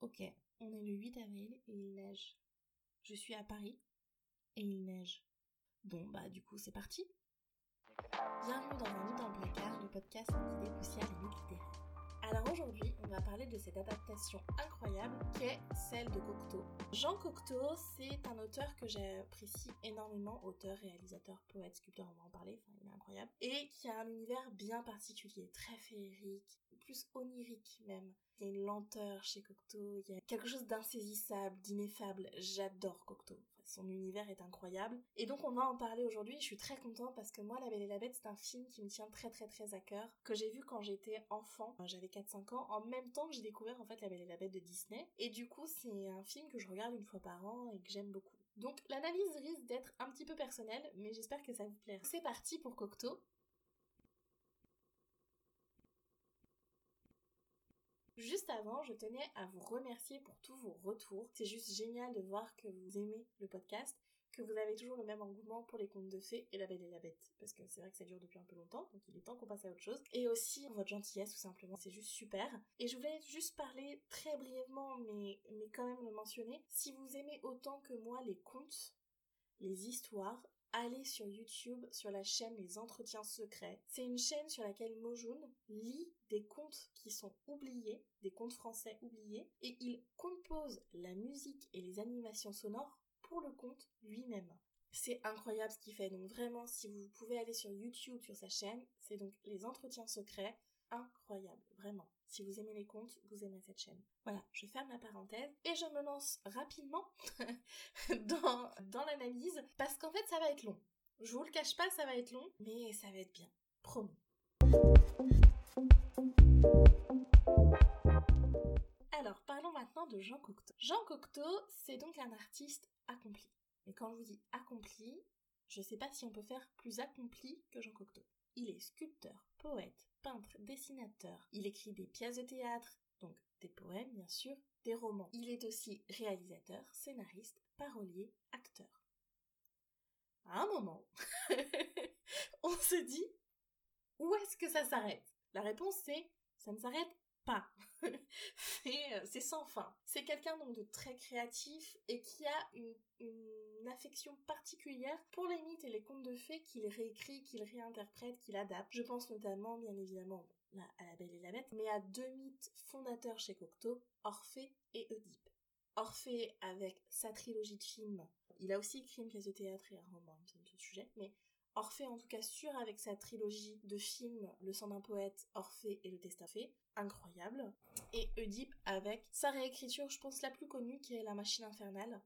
Ok, on est le 8 avril et il neige. Je suis à Paris et il neige. Bon bah du coup c'est parti. Bienvenue dans un lit dans le le podcast qui dépoussière mythes littéraires. Alors aujourd'hui, on va parler de cette adaptation incroyable qu'est celle de Cocteau. Jean Cocteau, c'est un auteur que j'apprécie énormément, auteur, réalisateur, poète, sculpteur, on va en parler, il est incroyable, et qui a un univers bien particulier, très féerique, plus onirique même. Il y a une lenteur chez Cocteau, il y a quelque chose d'insaisissable, d'ineffable. J'adore Cocteau. Son univers est incroyable. Et donc on va en parler aujourd'hui. Je suis très contente parce que moi, La Belle et la Bête, c'est un film qui me tient très très très à cœur, que j'ai vu quand j'étais enfant. J'avais 4-5 ans, en même temps que j'ai découvert en fait La Belle et la Bête de Disney. Et du coup, c'est un film que je regarde une fois par an et que j'aime beaucoup. Donc l'analyse risque d'être un petit peu personnelle, mais j'espère que ça vous plaira. C'est parti pour Cocteau. Juste avant, je tenais à vous remercier pour tous vos retours. C'est juste génial de voir que vous aimez le podcast, que vous avez toujours le même engouement pour les contes de fées et la belle et la bête. Parce que c'est vrai que ça dure depuis un peu longtemps, donc il est temps qu'on passe à autre chose. Et aussi votre gentillesse, tout simplement. C'est juste super. Et je voulais juste parler très brièvement, mais, mais quand même le mentionner. Si vous aimez autant que moi les contes, les histoires, allez sur YouTube sur la chaîne Les Entretiens Secrets. C'est une chaîne sur laquelle Mojun lit des contes qui sont oubliés, des contes français oubliés, et il compose la musique et les animations sonores pour le conte lui-même. C'est incroyable ce qu'il fait, donc vraiment si vous pouvez aller sur YouTube sur sa chaîne, c'est donc Les Entretiens Secrets, incroyable, vraiment. Si vous aimez les contes, vous aimez cette chaîne. Voilà, je ferme la parenthèse et je me lance rapidement dans, dans l'analyse parce qu'en fait ça va être long. Je vous le cache pas, ça va être long, mais ça va être bien. Promis. Alors, parlons maintenant de Jean Cocteau. Jean Cocteau, c'est donc un artiste accompli. Et quand je vous dis accompli, je sais pas si on peut faire plus accompli que Jean Cocteau. Il est sculpteur, poète, peintre, dessinateur. Il écrit des pièces de théâtre, donc des poèmes bien sûr, des romans. Il est aussi réalisateur, scénariste, parolier, acteur. À un moment, on se dit où est-ce que ça s'arrête? La réponse c'est ça ne s'arrête pas. Euh, c'est sans fin. C'est quelqu'un donc de très créatif et qui a une, affection particulière pour les mythes et les contes de fées qu'il réécrit, qu'il réinterprète, qu'il adapte. Je pense notamment, bien évidemment, à La Belle et la Bête, mais à deux mythes fondateurs chez Cocteau, Orphée et Oedipe. Orphée avec sa trilogie de films. Il a aussi écrit une pièce de théâtre et un roman sur ce sujet, mais Orphée en tout cas sûr avec sa trilogie de films Le sang d'un poète, Orphée et le fait, incroyable. Et Oedipe avec sa réécriture, je pense la plus connue, qui est La machine infernale,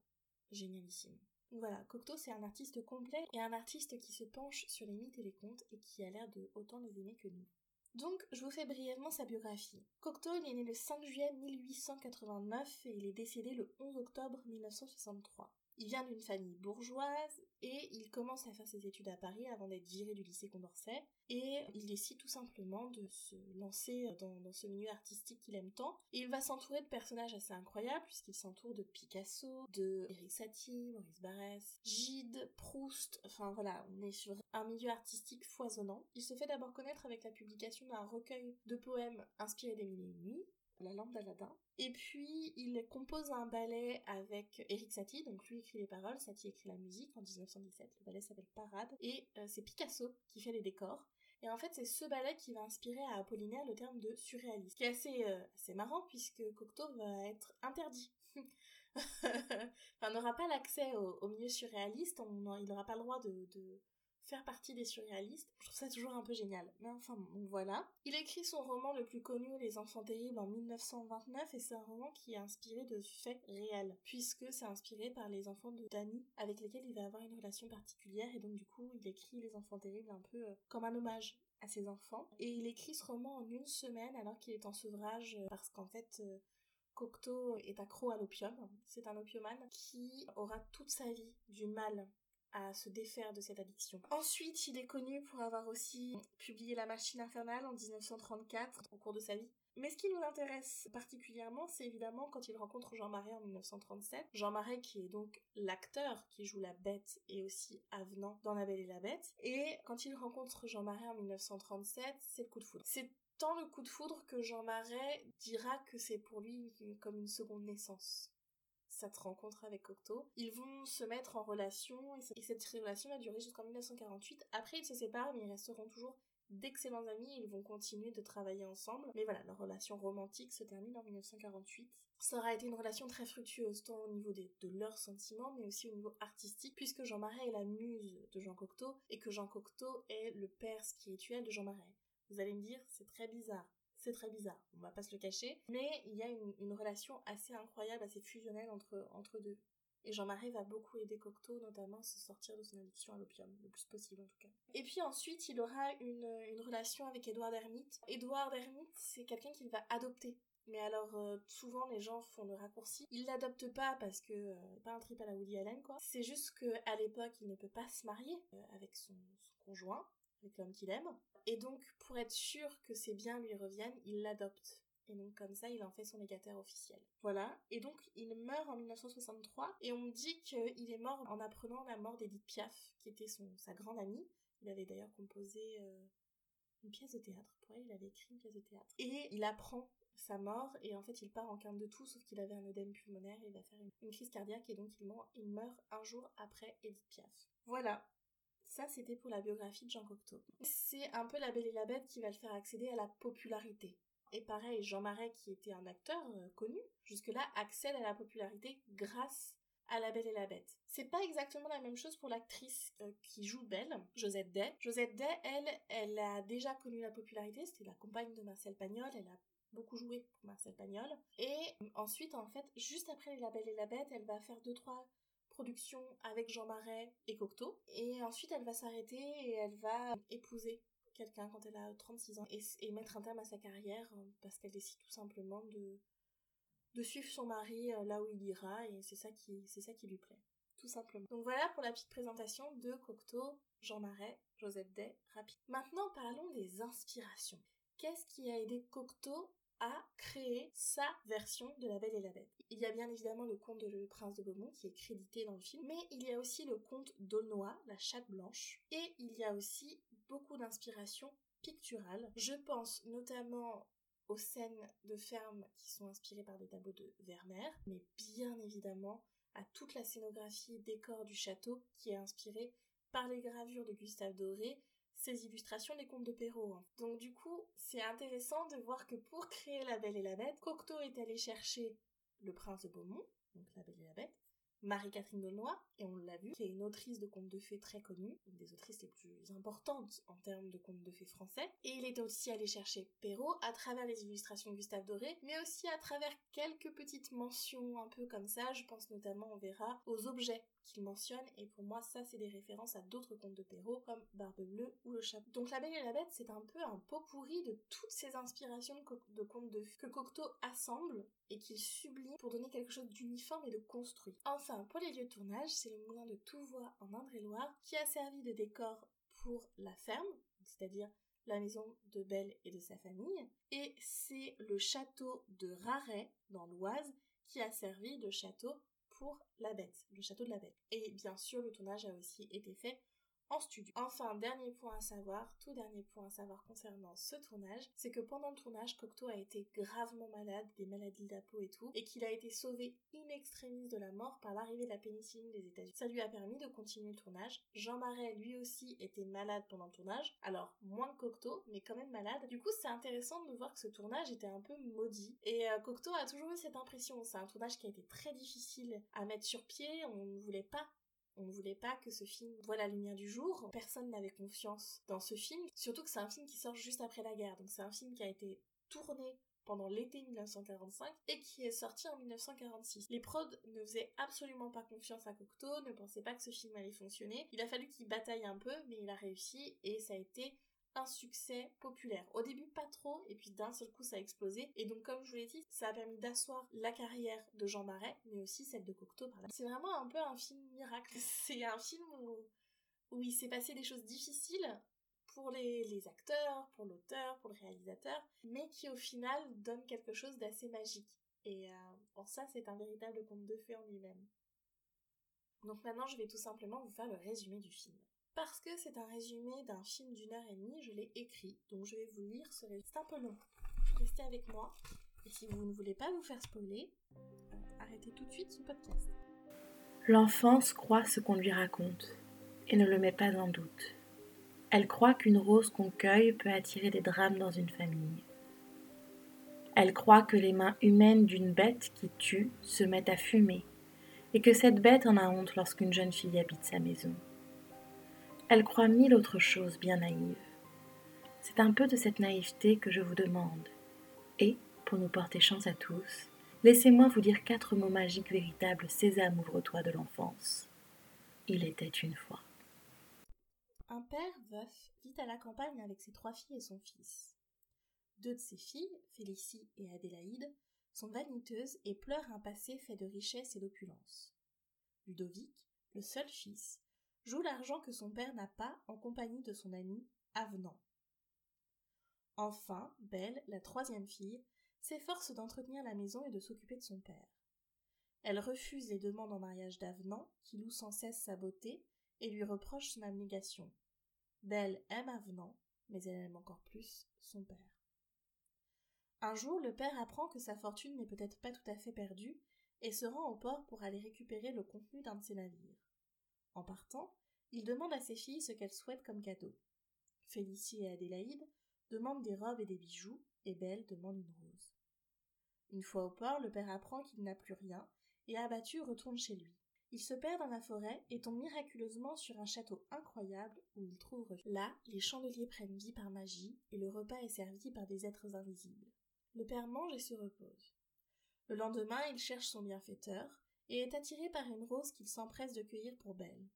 génialissime. Voilà, Cocteau c'est un artiste complet et un artiste qui se penche sur les mythes et les contes et qui a l'air de autant les aimer que nous. Donc, je vous fais brièvement sa biographie. Cocteau, il est né le 5 juillet 1889 et il est décédé le 11 octobre 1963. Il vient d'une famille bourgeoise et il commence à faire ses études à Paris avant d'être viré du lycée Condorcet et il décide tout simplement de se lancer dans, ce milieu artistique qu'il aime tant. Et il va s'entourer de personnages assez incroyables puisqu'il s'entoure de Picasso, de Eric Satie, Maurice Barrès, Gide, Proust, enfin voilà, on est sur un milieu artistique foisonnant. Il se fait d'abord connaître avec la publication d'un recueil de poèmes inspirés des Mille et La lampe d'Aladin, et puis, il compose un ballet avec Eric Satie, donc lui écrit les paroles, Satie écrit la musique en 1917. Le ballet s'appelle Parade, et euh, c'est Picasso qui fait les décors. Et en fait, c'est ce ballet qui va inspirer à Apollinaire le terme de surréaliste, qui est assez, euh, assez marrant puisque Cocteau va être interdit. enfin, n'aura pas l'accès au, milieu surréaliste, il n'aura pas le droit de, faire partie des surréalistes. Je trouve ça toujours un peu génial. Mais enfin, voilà. Il écrit son roman le plus connu, Les Enfants Terribles, en 1929, et c'est un roman qui est inspiré de faits réels, puisque c'est inspiré par les enfants de Danny, avec lesquels il va avoir une relation particulière, et donc du coup, il écrit Les Enfants Terribles un peu euh, comme un hommage à ses enfants. Et il écrit ce roman en une semaine, alors qu'il est en sevrage, euh, parce qu'en fait... Euh, Cocteau est accro à l'opium. C'est un opiomane qui aura toute sa vie du mal à se défaire de cette addiction. Ensuite, il est connu pour avoir aussi publié La machine infernale en 1934 au cours de sa vie. Mais ce qui nous intéresse particulièrement, c'est évidemment quand il rencontre Jean Marais en 1937. Jean Marais qui est donc l'acteur qui joue la bête et aussi avenant dans La Belle et la Bête. Et quand il rencontre Jean Marais en 1937, c'est le coup de foudre. C'est tant le coup de foudre que Jean Marais dira que c'est pour lui comme une seconde naissance cette rencontre avec Cocteau. Ils vont se mettre en relation et cette relation va durer jusqu'en 1948. Après, ils se séparent, mais ils resteront toujours d'excellents amis. Ils vont continuer de travailler ensemble. Mais voilà, leur relation romantique se termine en 1948. Ça aura été une relation très fructueuse, tant au niveau des, de leurs sentiments, mais aussi au niveau artistique, puisque Jean Marais est la muse de Jean Cocteau et que Jean Cocteau est le père spirituel de Jean Marais. Vous allez me dire, c'est très bizarre c'est très bizarre, on va pas se le cacher, mais il y a une, relation assez incroyable, assez fusionnelle entre, entre deux. Et Jean-Marie va beaucoup aider Cocteau, notamment à se sortir de son addiction à l'opium, le plus possible en tout cas. Et puis ensuite, il aura une, relation avec Édouard Hermite. Édouard Hermite, c'est quelqu'un qu'il va adopter. Mais alors, euh, souvent, les gens font le raccourci. Il l'adopte pas parce que, euh, pas un trip à la Woody Allen, quoi. C'est juste que à l'époque, il ne peut pas se marier euh, avec son conjoint, avec l'homme qu'il aime. Et donc, pour être sûr que ses biens lui reviennent, il l'adopte. Et donc comme ça, il en fait son légataire officiel. Voilà. Et donc il meurt en 1963 et on dit qu'il est mort en apprenant la mort d'Edith Piaf, qui était son, sa grande amie. Il avait d'ailleurs composé euh, une pièce de théâtre. Pour elle, il avait écrit une pièce de théâtre. Et il apprend sa mort et en fait il part en quinte de tout sauf qu'il avait un œdème pulmonaire et il va faire une, une, crise cardiaque et donc il meurt, il meurt un jour après Edith Piaf. Voilà, ça, c'était pour la biographie de Jean Cocteau. C'est un peu La Belle et la Bête qui va le faire accéder à la popularité. Et pareil, Jean Marais, qui était un acteur euh, connu, jusque-là, accède à la popularité grâce à La Belle et la Bête. C'est pas exactement la même chose pour l'actrice euh, qui joue Belle, Josette Day. Josette Day, elle, elle a déjà connu la popularité, c'était la compagne de Marcel Pagnol, elle a beaucoup joué pour Marcel Pagnol. Et ensuite, en fait, juste après La Belle et la Bête, elle va faire deux, trois production avec Jean Marais et Cocteau. Et ensuite, elle va s'arrêter et elle va épouser quelqu'un quand elle a 36 ans et, mettre un terme à sa carrière euh, parce qu'elle décide tout simplement de, de suivre son mari euh, là où il ira et c'est ça qui, c'est ça qui lui plaît. Tout simplement. Donc voilà pour la petite présentation de Cocteau, Jean Marais, Joseph Day, rapide. Maintenant parlons des inspirations. Qu'est-ce qui a aidé Cocteau a créé sa version de La Belle et la Bête. Il y a bien évidemment le conte de Le Prince de Beaumont qui est crédité dans le film, mais il y a aussi le conte d'Aulnoy, La Chatte Blanche, et il y a aussi beaucoup d'inspiration picturale. Je pense notamment aux scènes de ferme qui sont inspirées par des tableaux de Vermeer, mais bien évidemment à toute la scénographie décor du château qui est inspirée par les gravures de Gustave Doré illustrations des contes de Perrault. Hein. Donc du coup, c'est intéressant de voir que pour créer La Belle et la Bête, Cocteau est allé chercher le prince de Beaumont, donc La Belle et la Bête, Marie-Catherine D'Aulnoy, et on l'a vu, qui est une autrice de contes de fées très connue, une des autrices les plus importantes en termes de contes de fées français. Et il est aussi allé chercher Perrault à travers les illustrations de Gustave Doré, mais aussi à travers quelques petites mentions un peu comme ça. Je pense notamment, on verra, aux objets qu'il mentionne, et pour moi, ça, c'est des références à d'autres contes de Perrault, comme Barbe Bleue ou Le Chapeau. Donc La Belle et la Bête, c'est un peu un pot pourri de toutes ces inspirations de, contes de que Cocteau assemble et qu'il sublime pour donner quelque chose d'uniforme et de construit. Enfin, pour les lieux de tournage, c'est le moulin de Touvois en Indre-et-Loire qui a servi de décor pour la ferme, c'est-à-dire la maison de Belle et de sa famille, et c'est le château de Raret dans l'Oise qui a servi de château pour la bête, le château de la bête. Et bien sûr, le tournage a aussi été fait studio. Enfin, dernier point à savoir, tout dernier point à savoir concernant ce tournage, c'est que pendant le tournage, Cocteau a été gravement malade, des maladies de la peau et tout, et qu'il a été sauvé in extremis de la mort par l'arrivée de la pénicilline des États-Unis. Ça lui a permis de continuer le tournage. Jean Marais, lui aussi, était malade pendant le tournage, alors moins que Cocteau, mais quand même malade. Du coup, c'est intéressant de voir que ce tournage était un peu maudit. Et euh, Cocteau a toujours eu cette impression. C'est un tournage qui a été très difficile à mettre sur pied. On ne voulait pas on ne voulait pas que ce film voit la lumière du jour. Personne n'avait confiance dans ce film. Surtout que c'est un film qui sort juste après la guerre. Donc c'est un film qui a été tourné pendant l'été 1945 et qui est sorti en 1946. Les prods ne faisaient absolument pas confiance à Cocteau, ne pensaient pas que ce film allait fonctionner. Il a fallu qu'il bataille un peu, mais il a réussi et ça a été un succès populaire. Au début pas trop, et puis d'un seul coup ça a explosé. Et donc comme je vous l'ai dit, ça a permis d'asseoir la carrière de Jean Marais, mais aussi celle de Cocteau par là. C'est vraiment un peu un film miracle. C'est un film où, où il s'est passé des choses difficiles pour les, acteurs, pour l'auteur, pour le réalisateur, mais qui au final donne quelque chose d'assez magique. Et euh, ça, c'est un véritable conte de fées en lui-même. Donc maintenant, je vais tout simplement vous faire le résumé du film. Parce que c'est un résumé d'un film d'une heure et demie, je l'ai écrit, donc je vais vous lire ce résumé. C'est un peu long. Restez avec moi. Et si vous ne voulez pas vous faire spoiler, arrêtez tout de suite ce podcast. L'enfance croit ce qu'on lui raconte et ne le met pas en doute. Elle croit qu'une rose qu'on cueille peut attirer des drames dans une famille. Elle croit que les mains humaines d'une bête qui tue se mettent à fumer et que cette bête en a honte lorsqu'une jeune fille habite sa maison. Elle croit mille autres choses bien naïves. C'est un peu de cette naïveté que je vous demande. Et, pour nous porter chance à tous, laissez-moi vous dire quatre mots magiques véritables Sésame, ouvre-toi de l'enfance. Il était une fois. Un père veuf vit à la campagne avec ses trois filles et son fils. Deux de ses filles, Félicie et Adélaïde, sont vaniteuses et pleurent un passé fait de richesse et d'opulence. Ludovic, le seul fils, joue l'argent que son père n'a pas en compagnie de son ami Avenant. Enfin, Belle, la troisième fille, s'efforce d'entretenir la maison et de s'occuper de son père. Elle refuse les demandes en mariage d'Avenant, qui loue sans cesse sa beauté et lui reproche son abnégation. Belle aime Avenant, mais elle aime encore plus son père. Un jour, le père apprend que sa fortune n'est peut-être pas tout à fait perdue et se rend au port pour aller récupérer le contenu d'un de ses navires. En partant, il demande à ses filles ce qu'elles souhaitent comme cadeau. Félicie et Adélaïde demandent des robes et des bijoux, et Belle demande une rose. Une fois au port, le père apprend qu'il n'a plus rien, et abattu retourne chez lui. Il se perd dans la forêt et tombe miraculeusement sur un château incroyable où il trouve refuge. Là, les chandeliers prennent vie par magie et le repas est servi par des êtres invisibles. Le père mange et se repose. Le lendemain, il cherche son bienfaiteur et est attiré par une rose qu'il s'empresse de cueillir pour Belle.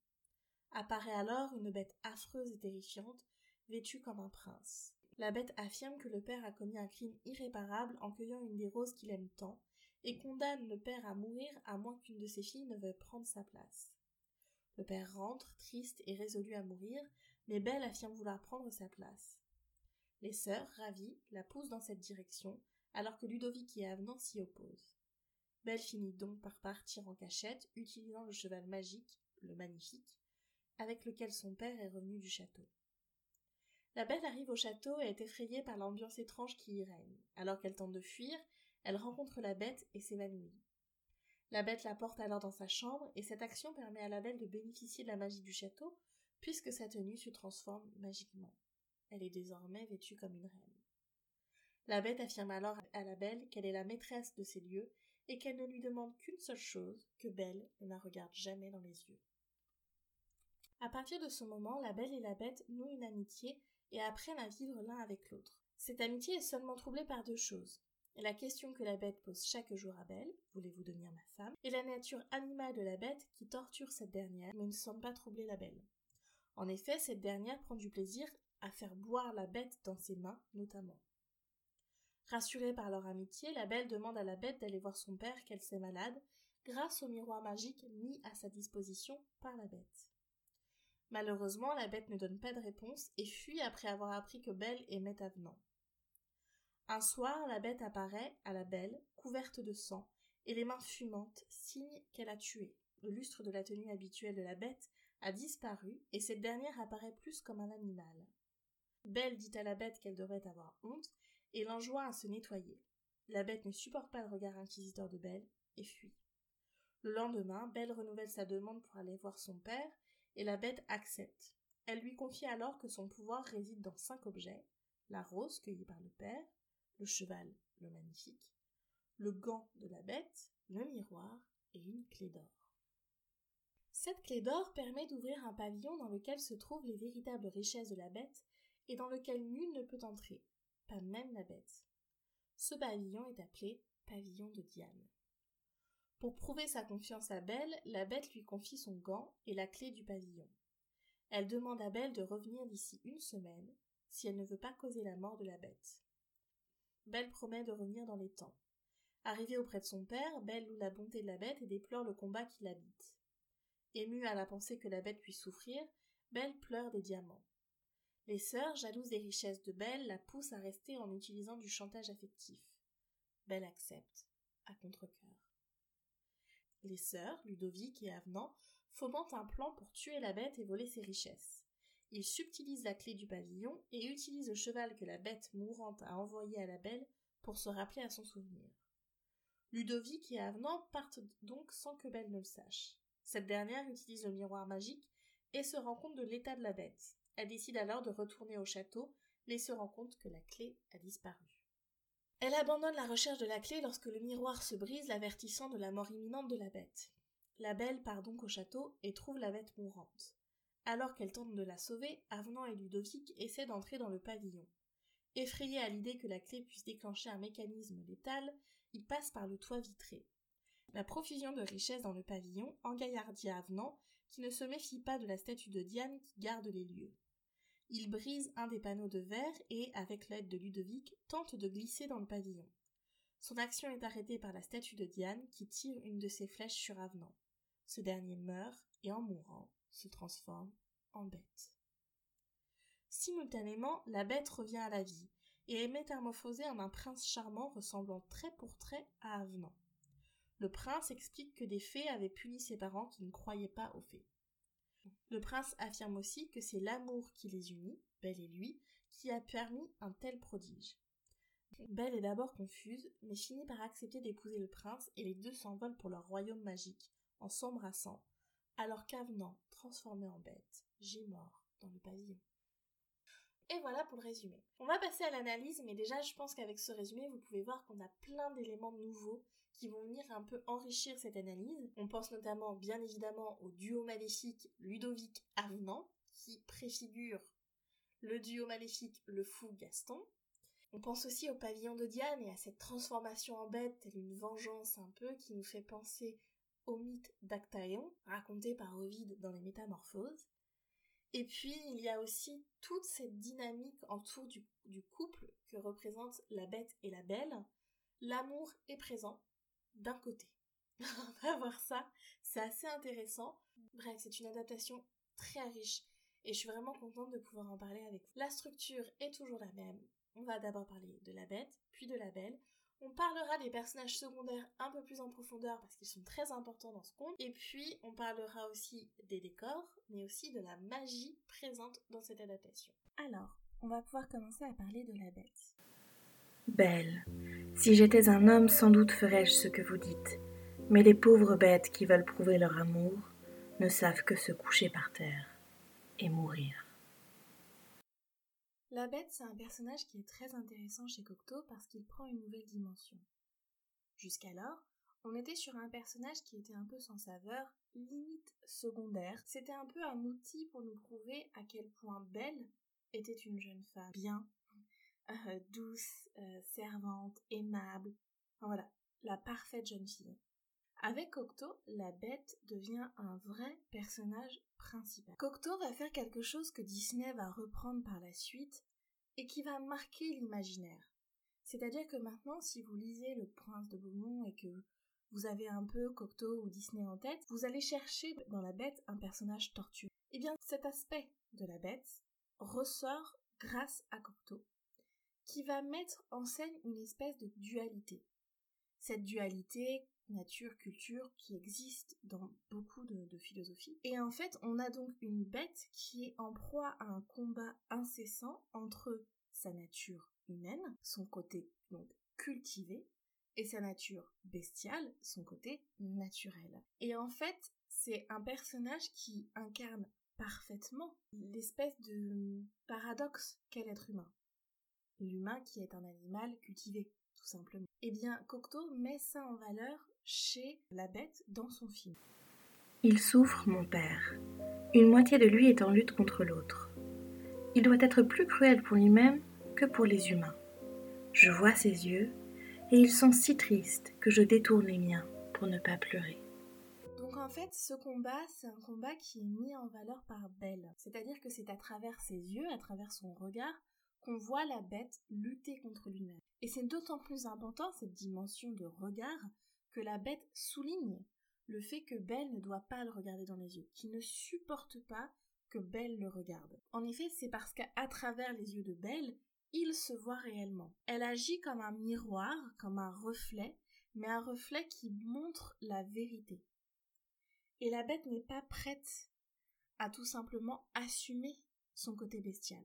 Apparaît alors une bête affreuse et terrifiante, vêtue comme un prince. La bête affirme que le père a commis un crime irréparable en cueillant une des roses qu'il aime tant, et condamne le père à mourir à moins qu'une de ses filles ne veuille prendre sa place. Le père rentre, triste et résolu à mourir, mais Belle affirme vouloir prendre sa place. Les sœurs, ravies, la poussent dans cette direction, alors que Ludovic et Avenant s'y opposent. Belle finit donc par partir en cachette, utilisant le cheval magique, le magnifique, avec lequel son père est revenu du château. La belle arrive au château et est effrayée par l'ambiance étrange qui y règne. Alors qu'elle tente de fuir, elle rencontre la bête et s'évanouit. La bête la porte alors dans sa chambre et cette action permet à la belle de bénéficier de la magie du château puisque sa tenue se transforme magiquement. Elle est désormais vêtue comme une reine. La bête affirme alors à la belle qu'elle est la maîtresse de ces lieux et qu'elle ne lui demande qu'une seule chose, que Belle ne la regarde jamais dans les yeux. À partir de ce moment, la Belle et la Bête nouent une amitié et apprennent à vivre l'un avec l'autre. Cette amitié est seulement troublée par deux choses. La question que la bête pose chaque jour à Belle, voulez-vous devenir ma femme, et la nature animale de la bête qui torture cette dernière, mais ne semble pas troubler la Belle. En effet, cette dernière prend du plaisir à faire boire la bête dans ses mains, notamment. Rassurée par leur amitié, la belle demande à la bête d'aller voir son père qu'elle s'est malade, grâce au miroir magique mis à sa disposition par la bête. Malheureusement, la bête ne donne pas de réponse et fuit après avoir appris que Belle aimait Avenant. Un soir, la bête apparaît à la belle, couverte de sang, et les mains fumantes, signe qu'elle a tué. Le lustre de la tenue habituelle de la bête a disparu, et cette dernière apparaît plus comme un animal. Belle dit à la bête qu'elle devrait avoir honte, et l'enjoint à se nettoyer. La bête ne supporte pas le regard inquisiteur de Belle et fuit. Le lendemain, Belle renouvelle sa demande pour aller voir son père, et la bête accepte. Elle lui confie alors que son pouvoir réside dans cinq objets la rose cueillie par le père, le cheval, le magnifique, le gant de la bête, le miroir et une clé d'or. Cette clé d'or permet d'ouvrir un pavillon dans lequel se trouvent les véritables richesses de la bête et dans lequel nul ne peut entrer, pas même la bête. Ce pavillon est appelé pavillon de Diane. Pour prouver sa confiance à Belle, la bête lui confie son gant et la clé du pavillon. Elle demande à Belle de revenir d'ici une semaine, si elle ne veut pas causer la mort de la bête. Belle promet de revenir dans les temps. Arrivée auprès de son père, Belle loue la bonté de la bête et déplore le combat qui l'habite. Émue à la pensée que la bête puisse souffrir, Belle pleure des diamants. Les sœurs, jalouses des richesses de Belle, la poussent à rester en utilisant du chantage affectif. Belle accepte, à contre-cœur. Les sœurs, Ludovic et Avenant, fomentent un plan pour tuer la bête et voler ses richesses. Il subtilise la clé du pavillon et utilise le cheval que la bête mourante a envoyé à la belle pour se rappeler à son souvenir. Ludovic et Avenant partent donc sans que Belle ne le sache. Cette dernière utilise le miroir magique et se rend compte de l'état de la bête. Elle décide alors de retourner au château, mais se rend compte que la clé a disparu. Elle abandonne la recherche de la clé lorsque le miroir se brise, l'avertissant de la mort imminente de la bête. La belle part donc au château et trouve la bête mourante. Alors qu'elle tente de la sauver, Avenant et Ludovic essaient d'entrer dans le pavillon. Effrayés à l'idée que la clé puisse déclencher un mécanisme létal, ils passent par le toit vitré. La profusion de richesses dans le pavillon engaillardit Avenant, qui ne se méfie pas de la statue de Diane qui garde les lieux. Il brise un des panneaux de verre et, avec l'aide de Ludovic, tente de glisser dans le pavillon. Son action est arrêtée par la statue de Diane qui tire une de ses flèches sur Avenant. Ce dernier meurt et en mourant se transforme en bête. Simultanément, la bête revient à la vie et est métamorphosée en un prince charmant ressemblant trait pour trait à Avenant. Le prince explique que des fées avaient puni ses parents qui ne croyaient pas aux fées. Le prince affirme aussi que c'est l'amour qui les unit, Belle et lui, qui a permis un tel prodige. Belle est d'abord confuse, mais finit par accepter d'épouser le prince et les deux s'envolent pour leur royaume magique, en s'embrassant, alors qu'Avenant, transformé en bête, gît mort dans le pavillon. Et voilà pour le résumé. On va passer à l'analyse, mais déjà je pense qu'avec ce résumé, vous pouvez voir qu'on a plein d'éléments nouveaux qui vont venir un peu enrichir cette analyse. On pense notamment bien évidemment au duo maléfique Ludovic-Avenant, qui préfigure le duo maléfique le fou Gaston. On pense aussi au pavillon de Diane et à cette transformation en bête, telle une vengeance un peu qui nous fait penser au mythe d'Actaeon, raconté par Ovide dans les Métamorphoses. Et puis, il y a aussi toute cette dynamique autour du, du couple que représentent la bête et la belle. L'amour est présent, d'un côté. On va voir ça, c'est assez intéressant. Bref, c'est une adaptation très riche et je suis vraiment contente de pouvoir en parler avec vous. La structure est toujours la même. On va d'abord parler de la bête, puis de la belle. On parlera des personnages secondaires un peu plus en profondeur parce qu'ils sont très importants dans ce conte. Et puis, on parlera aussi des décors, mais aussi de la magie présente dans cette adaptation. Alors, on va pouvoir commencer à parler de la bête. Belle, si j'étais un homme, sans doute ferais-je ce que vous dites. Mais les pauvres bêtes qui veulent prouver leur amour ne savent que se coucher par terre et mourir. La bête, c'est un personnage qui est très intéressant chez Cocteau parce qu'il prend une nouvelle dimension. Jusqu'alors, on était sur un personnage qui était un peu sans saveur, limite secondaire. C'était un peu un outil pour nous prouver à quel point Belle était une jeune femme bien, euh, douce, euh, servante, aimable. Enfin, voilà, la parfaite jeune fille. Avec Cocteau, la bête devient un vrai personnage principal. Cocteau va faire quelque chose que Disney va reprendre par la suite et qui va marquer l'imaginaire. C'est-à-dire que maintenant, si vous lisez Le Prince de Beaumont et que vous avez un peu Cocteau ou Disney en tête, vous allez chercher dans la bête un personnage tortueux. Eh bien, cet aspect de la bête ressort grâce à Cocteau qui va mettre en scène une espèce de dualité. Cette dualité nature-culture qui existe dans beaucoup de, de philosophies. Et en fait, on a donc une bête qui est en proie à un combat incessant entre sa nature humaine, son côté donc cultivé, et sa nature bestiale, son côté naturel. Et en fait, c'est un personnage qui incarne parfaitement l'espèce de paradoxe qu'est l'être humain l'humain qui est un animal cultivé, tout simplement. Eh bien, Cocteau met ça en valeur chez la bête dans son film. Il souffre, mon père. Une moitié de lui est en lutte contre l'autre. Il doit être plus cruel pour lui-même que pour les humains. Je vois ses yeux, et ils sont si tristes que je détourne les miens pour ne pas pleurer. Donc en fait, ce combat, c'est un combat qui est mis en valeur par Belle. C'est-à-dire que c'est à travers ses yeux, à travers son regard, qu'on voit la bête lutter contre lui-même. Et c'est d'autant plus important, cette dimension de regard, que la bête souligne le fait que Belle ne doit pas le regarder dans les yeux, qu'il ne supporte pas que Belle le regarde. En effet, c'est parce qu'à travers les yeux de Belle, il se voit réellement. Elle agit comme un miroir, comme un reflet, mais un reflet qui montre la vérité. Et la bête n'est pas prête à tout simplement assumer son côté bestial.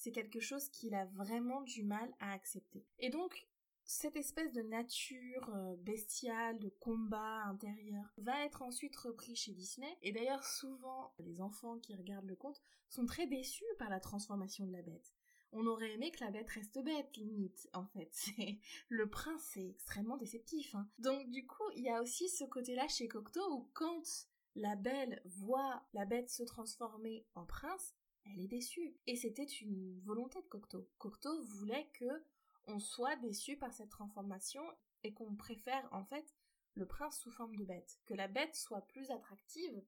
C'est quelque chose qu'il a vraiment du mal à accepter. Et donc, cette espèce de nature euh, bestiale, de combat intérieur, va être ensuite repris chez Disney. Et d'ailleurs, souvent, les enfants qui regardent le conte sont très déçus par la transformation de la bête. On aurait aimé que la bête reste bête, limite, en fait. C'est le prince est extrêmement déceptif. Hein. Donc du coup, il y a aussi ce côté-là chez Cocteau où quand la belle voit la bête se transformer en prince, elle est déçue. Et c'était une volonté de Cocteau. Cocteau voulait que on soit déçu par cette transformation et qu'on préfère en fait le prince sous forme de bête, que la bête soit plus attractive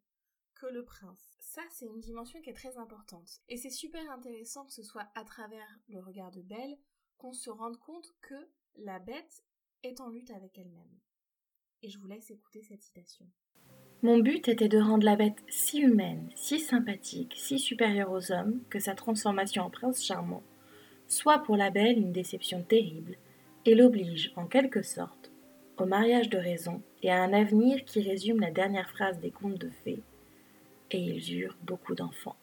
que le prince. Ça, c'est une dimension qui est très importante. Et c'est super intéressant que ce soit à travers le regard de Belle qu'on se rende compte que la bête est en lutte avec elle-même. Et je vous laisse écouter cette citation. Mon but était de rendre la bête si humaine, si sympathique, si supérieure aux hommes que sa transformation en prince charmant soit pour la belle une déception terrible, et l'oblige, en quelque sorte, au mariage de raison et à un avenir qui résume la dernière phrase des contes de fées, et ils eurent beaucoup d'enfants.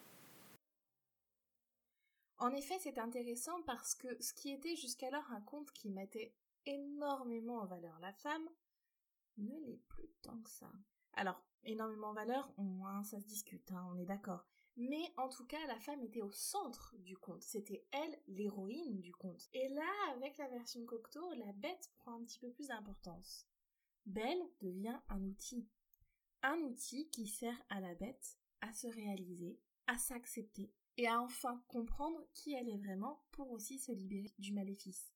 En effet, c'est intéressant parce que ce qui était jusqu'alors un conte qui mettait énormément en valeur la femme ne l'est plus tant que ça. Alors, énormément en valeur, ça se discute, hein, on est d'accord. Mais en tout cas, la femme était au centre du conte. C'était elle l'héroïne du conte. Et là, avec la version Cocteau, la bête prend un petit peu plus d'importance. Belle devient un outil. Un outil qui sert à la bête à se réaliser, à s'accepter et à enfin comprendre qui elle est vraiment pour aussi se libérer du maléfice.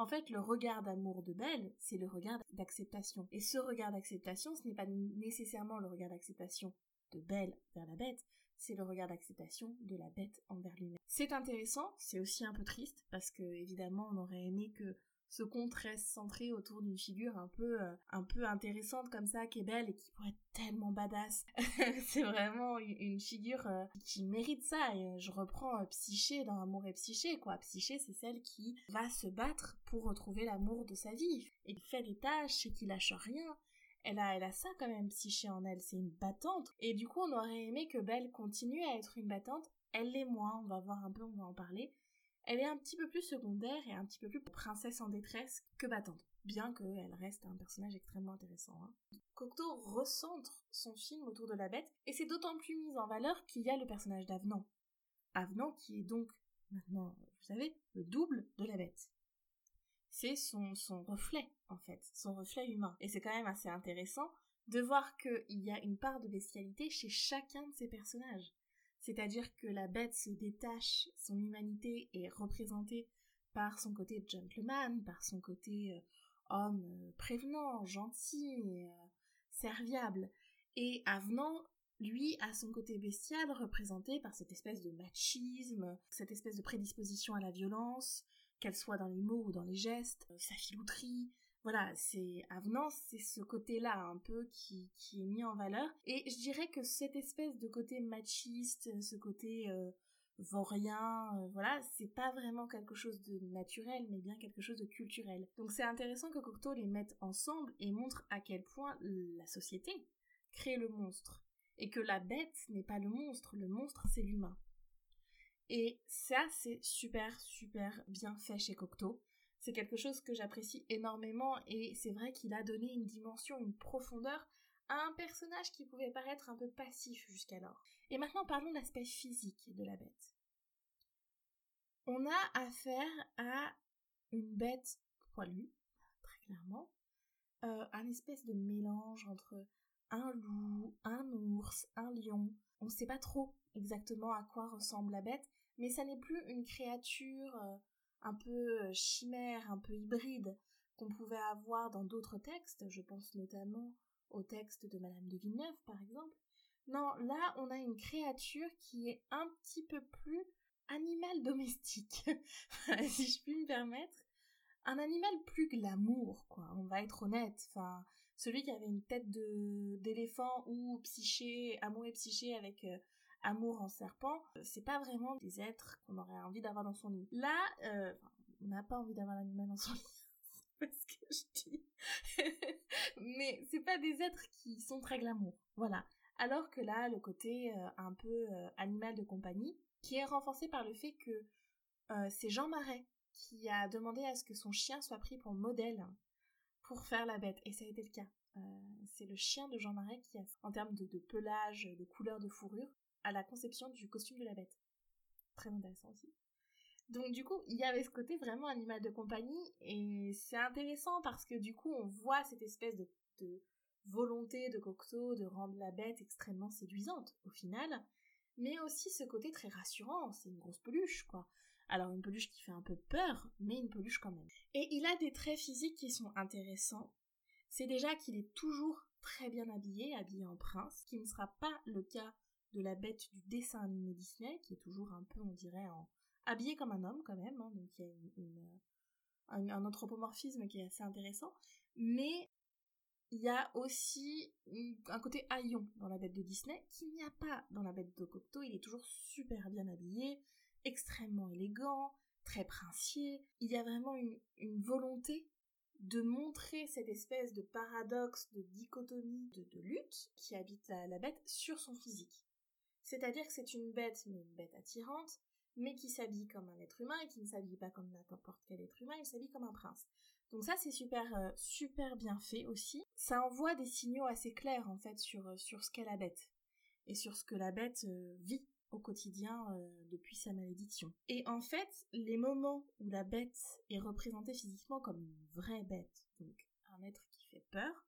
En fait, le regard d'amour de Belle, c'est le regard d'acceptation. Et ce regard d'acceptation, ce n'est pas nécessairement le regard d'acceptation de Belle vers la bête, c'est le regard d'acceptation de la bête envers lui-même. C'est intéressant, c'est aussi un peu triste, parce que évidemment on aurait aimé que ce conte reste centré autour d'une figure un peu euh, un peu intéressante comme ça qui est belle et qui pourrait être tellement badass c'est vraiment une figure euh, qui mérite ça et euh, je reprends Psyché dans Amour et Psyché quoi Psyché c'est celle qui va se battre pour retrouver l'amour de sa vie et qui fait des tâches et qui lâche rien elle a, elle a ça quand même psyché en elle, c'est une battante. Et du coup, on aurait aimé que Belle continue à être une battante. Elle l'est moins, on va voir un peu, on va en parler. Elle est un petit peu plus secondaire et un petit peu plus princesse en détresse que battante. Bien qu'elle reste un personnage extrêmement intéressant. Hein. Cocteau recentre son film autour de la bête, et c'est d'autant plus mis en valeur qu'il y a le personnage d'Avenant. Avenant qui est donc, maintenant, vous savez, le double de la bête c'est son, son reflet, en fait, son reflet humain. Et c'est quand même assez intéressant de voir qu'il y a une part de bestialité chez chacun de ces personnages. C'est-à-dire que la bête se détache, son humanité est représentée par son côté gentleman, par son côté euh, homme euh, prévenant, gentil, euh, serviable. Et Avenant, lui, a son côté bestial représenté par cette espèce de machisme, cette espèce de prédisposition à la violence, qu'elle soit dans les mots ou dans les gestes, sa filouterie. Voilà, c'est avenant, c'est ce côté-là un peu qui, qui est mis en valeur. Et je dirais que cette espèce de côté machiste, ce côté euh, vaurien, euh, voilà, c'est pas vraiment quelque chose de naturel, mais bien quelque chose de culturel. Donc c'est intéressant que Cocteau les mette ensemble et montre à quel point la société crée le monstre. Et que la bête n'est pas le monstre, le monstre c'est l'humain. Et ça, c'est super, super bien fait chez Cocteau. C'est quelque chose que j'apprécie énormément et c'est vrai qu'il a donné une dimension, une profondeur à un personnage qui pouvait paraître un peu passif jusqu'alors. Et maintenant parlons de l'aspect physique de la bête. On a affaire à une bête poilue, très clairement, euh, un espèce de mélange entre un loup, un ours, un lion. On ne sait pas trop exactement à quoi ressemble la bête, mais ça n'est plus une créature euh, un peu euh, chimère, un peu hybride qu'on pouvait avoir dans d'autres textes, je pense notamment au texte de Madame de Villeneuve par exemple. Non, là on a une créature qui est un petit peu plus animal domestique, si je puis me permettre. Un animal plus glamour, quoi, on va être honnête. Enfin, celui qui avait une tête d'éléphant ou psyché, amour et psyché avec euh, amour en serpent, euh, c'est pas vraiment des êtres qu'on aurait envie d'avoir dans son lit. Là, euh, on n'a pas envie d'avoir l'animal dans son lit. c'est ce que je dis. Mais c'est pas des êtres qui sont très glamour. Voilà. Alors que là, le côté euh, un peu animal de compagnie, qui est renforcée par le fait que c'est Jean Marais qui a demandé à ce que son chien soit pris pour modèle pour faire la bête, et ça a été le cas. C'est le chien de Jean Marais qui a, en termes de, pelage, de couleur de fourrure, à la conception du costume de la bête. Très intéressant aussi. Donc du coup, il y avait ce côté vraiment animal de compagnie, et c'est intéressant parce que du coup, on voit cette espèce de, volonté de Cocteau de rendre la bête extrêmement séduisante, au final, mais aussi ce côté très rassurant, c'est une grosse peluche, quoi. Alors une peluche qui fait un peu peur, mais une peluche quand même. Et il a des traits physiques qui sont intéressants. C'est déjà qu'il est toujours très bien habillé, habillé en prince, ce qui ne sera pas le cas de la bête du dessin animé Disney, qui est toujours un peu, on dirait, en... habillé comme un homme quand même, hein. donc il y a un, anthropomorphisme qui est assez intéressant, mais il y a aussi un côté haillon dans la bête de Disney qu'il n'y a pas dans la bête de Cocteau. Il est toujours super bien habillé, extrêmement élégant, très princier. Il y a vraiment une, volonté de montrer cette espèce de paradoxe, de dichotomie, de, lutte qui habite la, bête sur son physique. C'est-à-dire que c'est une bête, mais une bête attirante, mais qui s'habille comme un être humain et qui ne s'habille pas comme n'importe quel être humain, il s'habille comme un prince. Donc ça c'est super euh, bien fait aussi. Ça envoie des signaux assez clairs en fait sur euh, sur ce qu'est la bête et sur ce que la bête euh, vit au quotidien depuis sa malédiction. Et en fait, les moments où la bête est représentée physiquement comme une vraie bête, donc un être qui fait peur,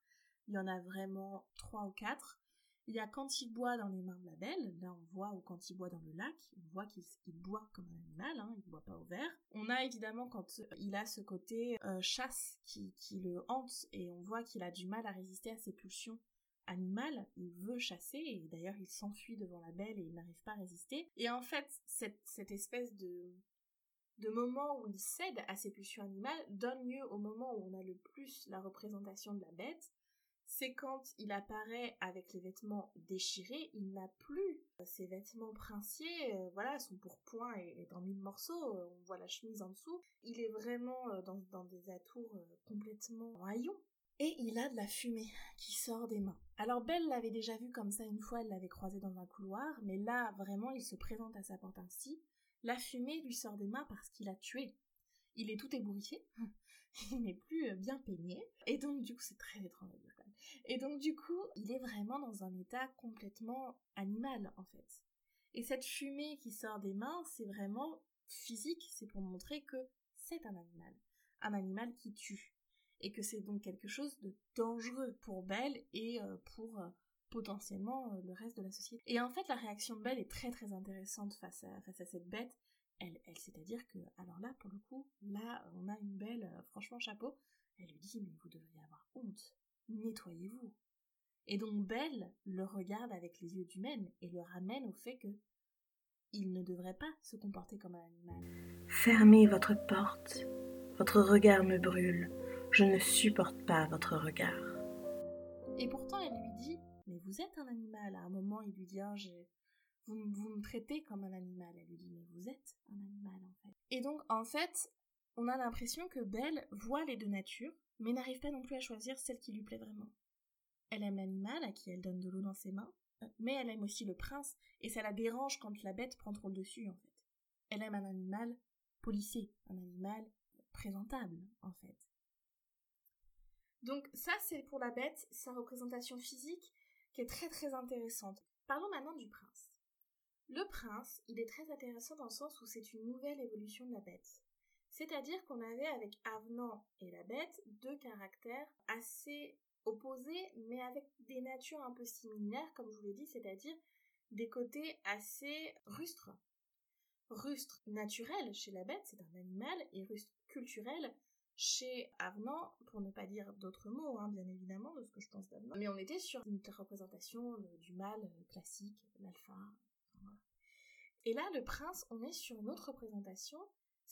il y en a vraiment trois ou quatre. Il y a quand il boit dans les mains de la belle, là on voit, ou quand il boit dans le lac, on voit qu'il boit comme un animal, hein, il boit pas au verre. On a évidemment quand il a ce côté euh, chasse qui, le hante et on voit qu'il a du mal à résister à ses pulsions animal, il veut chasser, et d'ailleurs il s'enfuit devant la belle et il n'arrive pas à résister. Et en fait, cette, cette espèce de, de moment où il cède à ses pulsions animales donne lieu au moment où on a le plus la représentation de la bête, c'est quand il apparaît avec les vêtements déchirés, il n'a plus ses vêtements princiers, euh, voilà, son pourpoint est, est, en mille morceaux, euh, on voit la chemise en dessous, il est vraiment euh, dans, dans des atours complètement en haillons, et il a de la fumée qui sort des mains. Alors Belle l'avait déjà vu comme ça une fois, elle l'avait croisé dans un couloir, mais là vraiment il se présente à sa porte ainsi. La fumée lui sort des mains parce qu'il a tué. Il est tout ébouriffé, il n'est plus euh, bien peigné, et donc du coup c'est très étrange Et donc du coup il est vraiment dans un état complètement animal en fait. Et cette fumée qui sort des mains, c'est vraiment physique, c'est pour montrer que c'est un animal. Un animal qui tue et que c'est donc quelque chose de dangereux pour Belle et euh, pour euh, potentiellement euh, le reste de la société. Et en fait, la réaction de Belle est très très intéressante face à, face à cette bête. Elle, elle c'est-à-dire que, alors là, pour le coup, là, on a une Belle, franchement, chapeau. Elle lui dit, mais vous devriez avoir honte. Nettoyez-vous. Et donc Belle le regarde avec les yeux d'humaine et le ramène au fait que il ne devrait pas se comporter comme un animal. Fermez votre porte. Votre regard me brûle. Je ne supporte pas votre regard. Et pourtant, elle lui dit Mais vous êtes un animal. À un moment, il lui dit ah, vous, vous me traitez comme un animal. Elle lui dit Mais vous êtes un animal, en fait. Et donc, en fait, on a l'impression que Belle voit les deux natures, mais n'arrive pas non plus à choisir celle qui lui plaît vraiment. Elle aime l'animal à qui elle donne de l'eau dans ses mains, mais elle aime aussi le prince, et ça la dérange quand la bête prend trop le dessus, en fait. Elle aime un animal policé, un animal présentable, en fait. Donc ça c'est pour la bête, sa représentation physique qui est très très intéressante. Parlons maintenant du prince. Le prince, il est très intéressant dans le sens où c'est une nouvelle évolution de la bête. C'est-à-dire qu'on avait avec Avenant et la bête deux caractères assez opposés mais avec des natures un peu similaires comme je vous l'ai dit, c'est-à-dire des côtés assez rustres. Rustre naturel chez la bête, c'est un animal, et rustre culturel, chez Avenant, pour ne pas dire d'autres mots, hein, bien évidemment, de ce que je pense d'Avenant. Mais on était sur une représentation du mal classique, l'alpha. Et là, le prince, on est sur une autre représentation,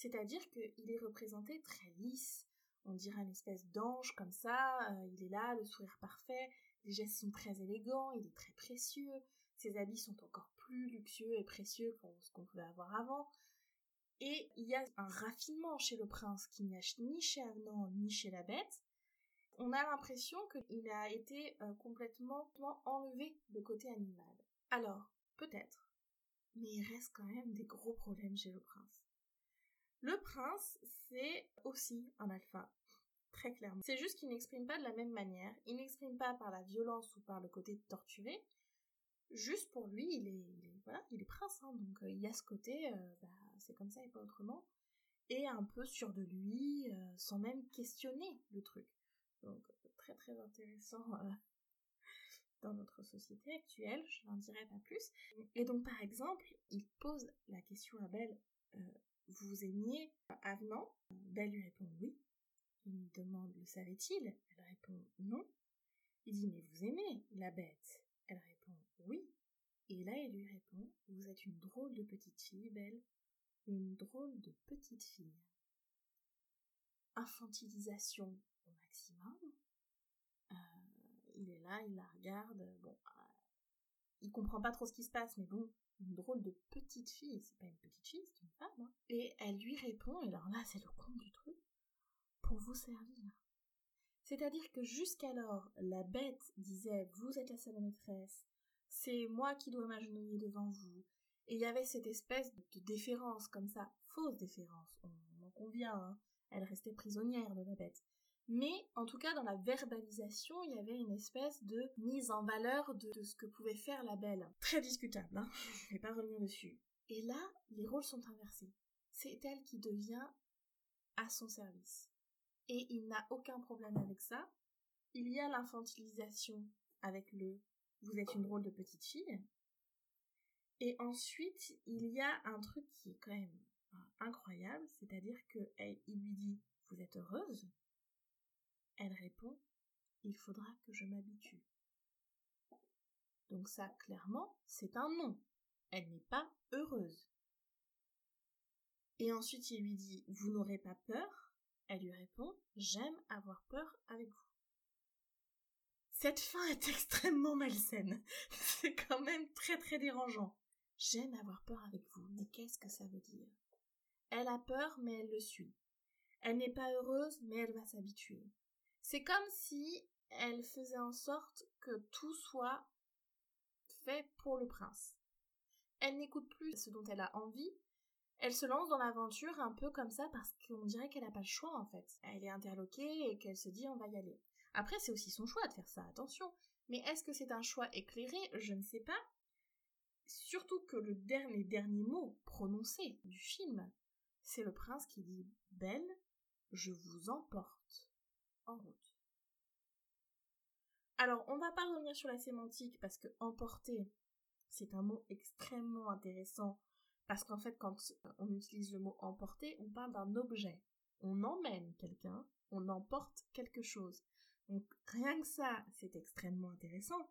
c'est-à-dire qu'il est représenté très lisse. On dirait une espèce d'ange comme ça, euh, il est là, le sourire parfait, les gestes sont très élégants, il est très précieux, ses habits sont encore plus luxueux et précieux que ce qu'on pouvait avoir avant. Et il y a un raffinement chez le prince qui n'y ni chez Avenant ni chez la bête. On a l'impression qu'il a été euh, complètement enlevé de côté animal. Alors, peut-être mais il reste quand même des gros problèmes chez le prince. Le prince, c'est aussi un alpha, très clairement. C'est juste qu'il n'exprime pas de la même manière, il n'exprime pas par la violence ou par le côté torturé, juste pour lui, il est, voilà, il est prince, hein, donc euh, il y a ce côté, euh, bah, c'est comme ça et pas autrement, et un peu sûr de lui, euh, sans même questionner le truc. Donc très très intéressant dans notre société actuelle, je n'en dirai pas plus. Et donc par exemple, il pose la question à Belle, vous aimiez Avenant Belle lui répond oui. Il lui demande le savait-il? Elle répond non. Il dit mais vous aimez la bête? Elle répond oui. Et là il lui répond vous êtes une drôle de petite fille, Belle. Une drôle de petite fille. Infantilisation au maximum. Euh, il est là, il la regarde. Bon, il comprend pas trop ce qui se passe, mais bon, une drôle de petite fille. C'est pas une petite fille, c'est une femme. Hein. Et elle lui répond, et alors là, c'est le compte du truc, pour vous servir. C'est-à-dire que jusqu'alors, la bête disait vous êtes la seule maîtresse, c'est moi qui dois m'agenouiller devant vous. Et il y avait cette espèce de déférence comme ça, fausse déférence, on en convient, hein. elle restait prisonnière de la bête. Mais en tout cas, dans la verbalisation, il y avait une espèce de mise en valeur de, ce que pouvait faire la belle. Très discutable, hein je vais pas revenir dessus. Et là, les rôles sont inversés. C'est elle qui devient à son service. Et il n'a aucun problème avec ça. Il y a l'infantilisation avec le vous êtes une drôle de petite fille. Et ensuite, il y a un truc qui est quand même incroyable, c'est-à-dire que il lui dit vous êtes heureuse elle répond Il faudra que je m'habitue. Donc ça, clairement, c'est un non. Elle n'est pas heureuse. Et ensuite il lui dit Vous n'aurez pas peur Elle lui répond J'aime avoir peur avec vous. Cette fin est extrêmement malsaine. C'est quand même très très dérangeant. J'aime avoir peur avec vous, mais qu'est-ce que ça veut dire? Elle a peur, mais elle le suit. Elle n'est pas heureuse, mais elle va s'habituer. C'est comme si elle faisait en sorte que tout soit fait pour le prince. Elle n'écoute plus ce dont elle a envie, elle se lance dans l'aventure un peu comme ça parce qu'on dirait qu'elle n'a pas le choix en fait. Elle est interloquée et qu'elle se dit on va y aller. Après c'est aussi son choix de faire ça, attention. Mais est-ce que c'est un choix éclairé? Je ne sais pas. Surtout que le dernier dernier mot prononcé du film, c'est le prince qui dit Belle, je vous emporte route. Alors, on va pas revenir sur la sémantique parce que emporter, c'est un mot extrêmement intéressant parce qu'en fait, quand on utilise le mot emporter, on parle d'un objet. On emmène quelqu'un, on emporte quelque chose. Donc, rien que ça, c'est extrêmement intéressant.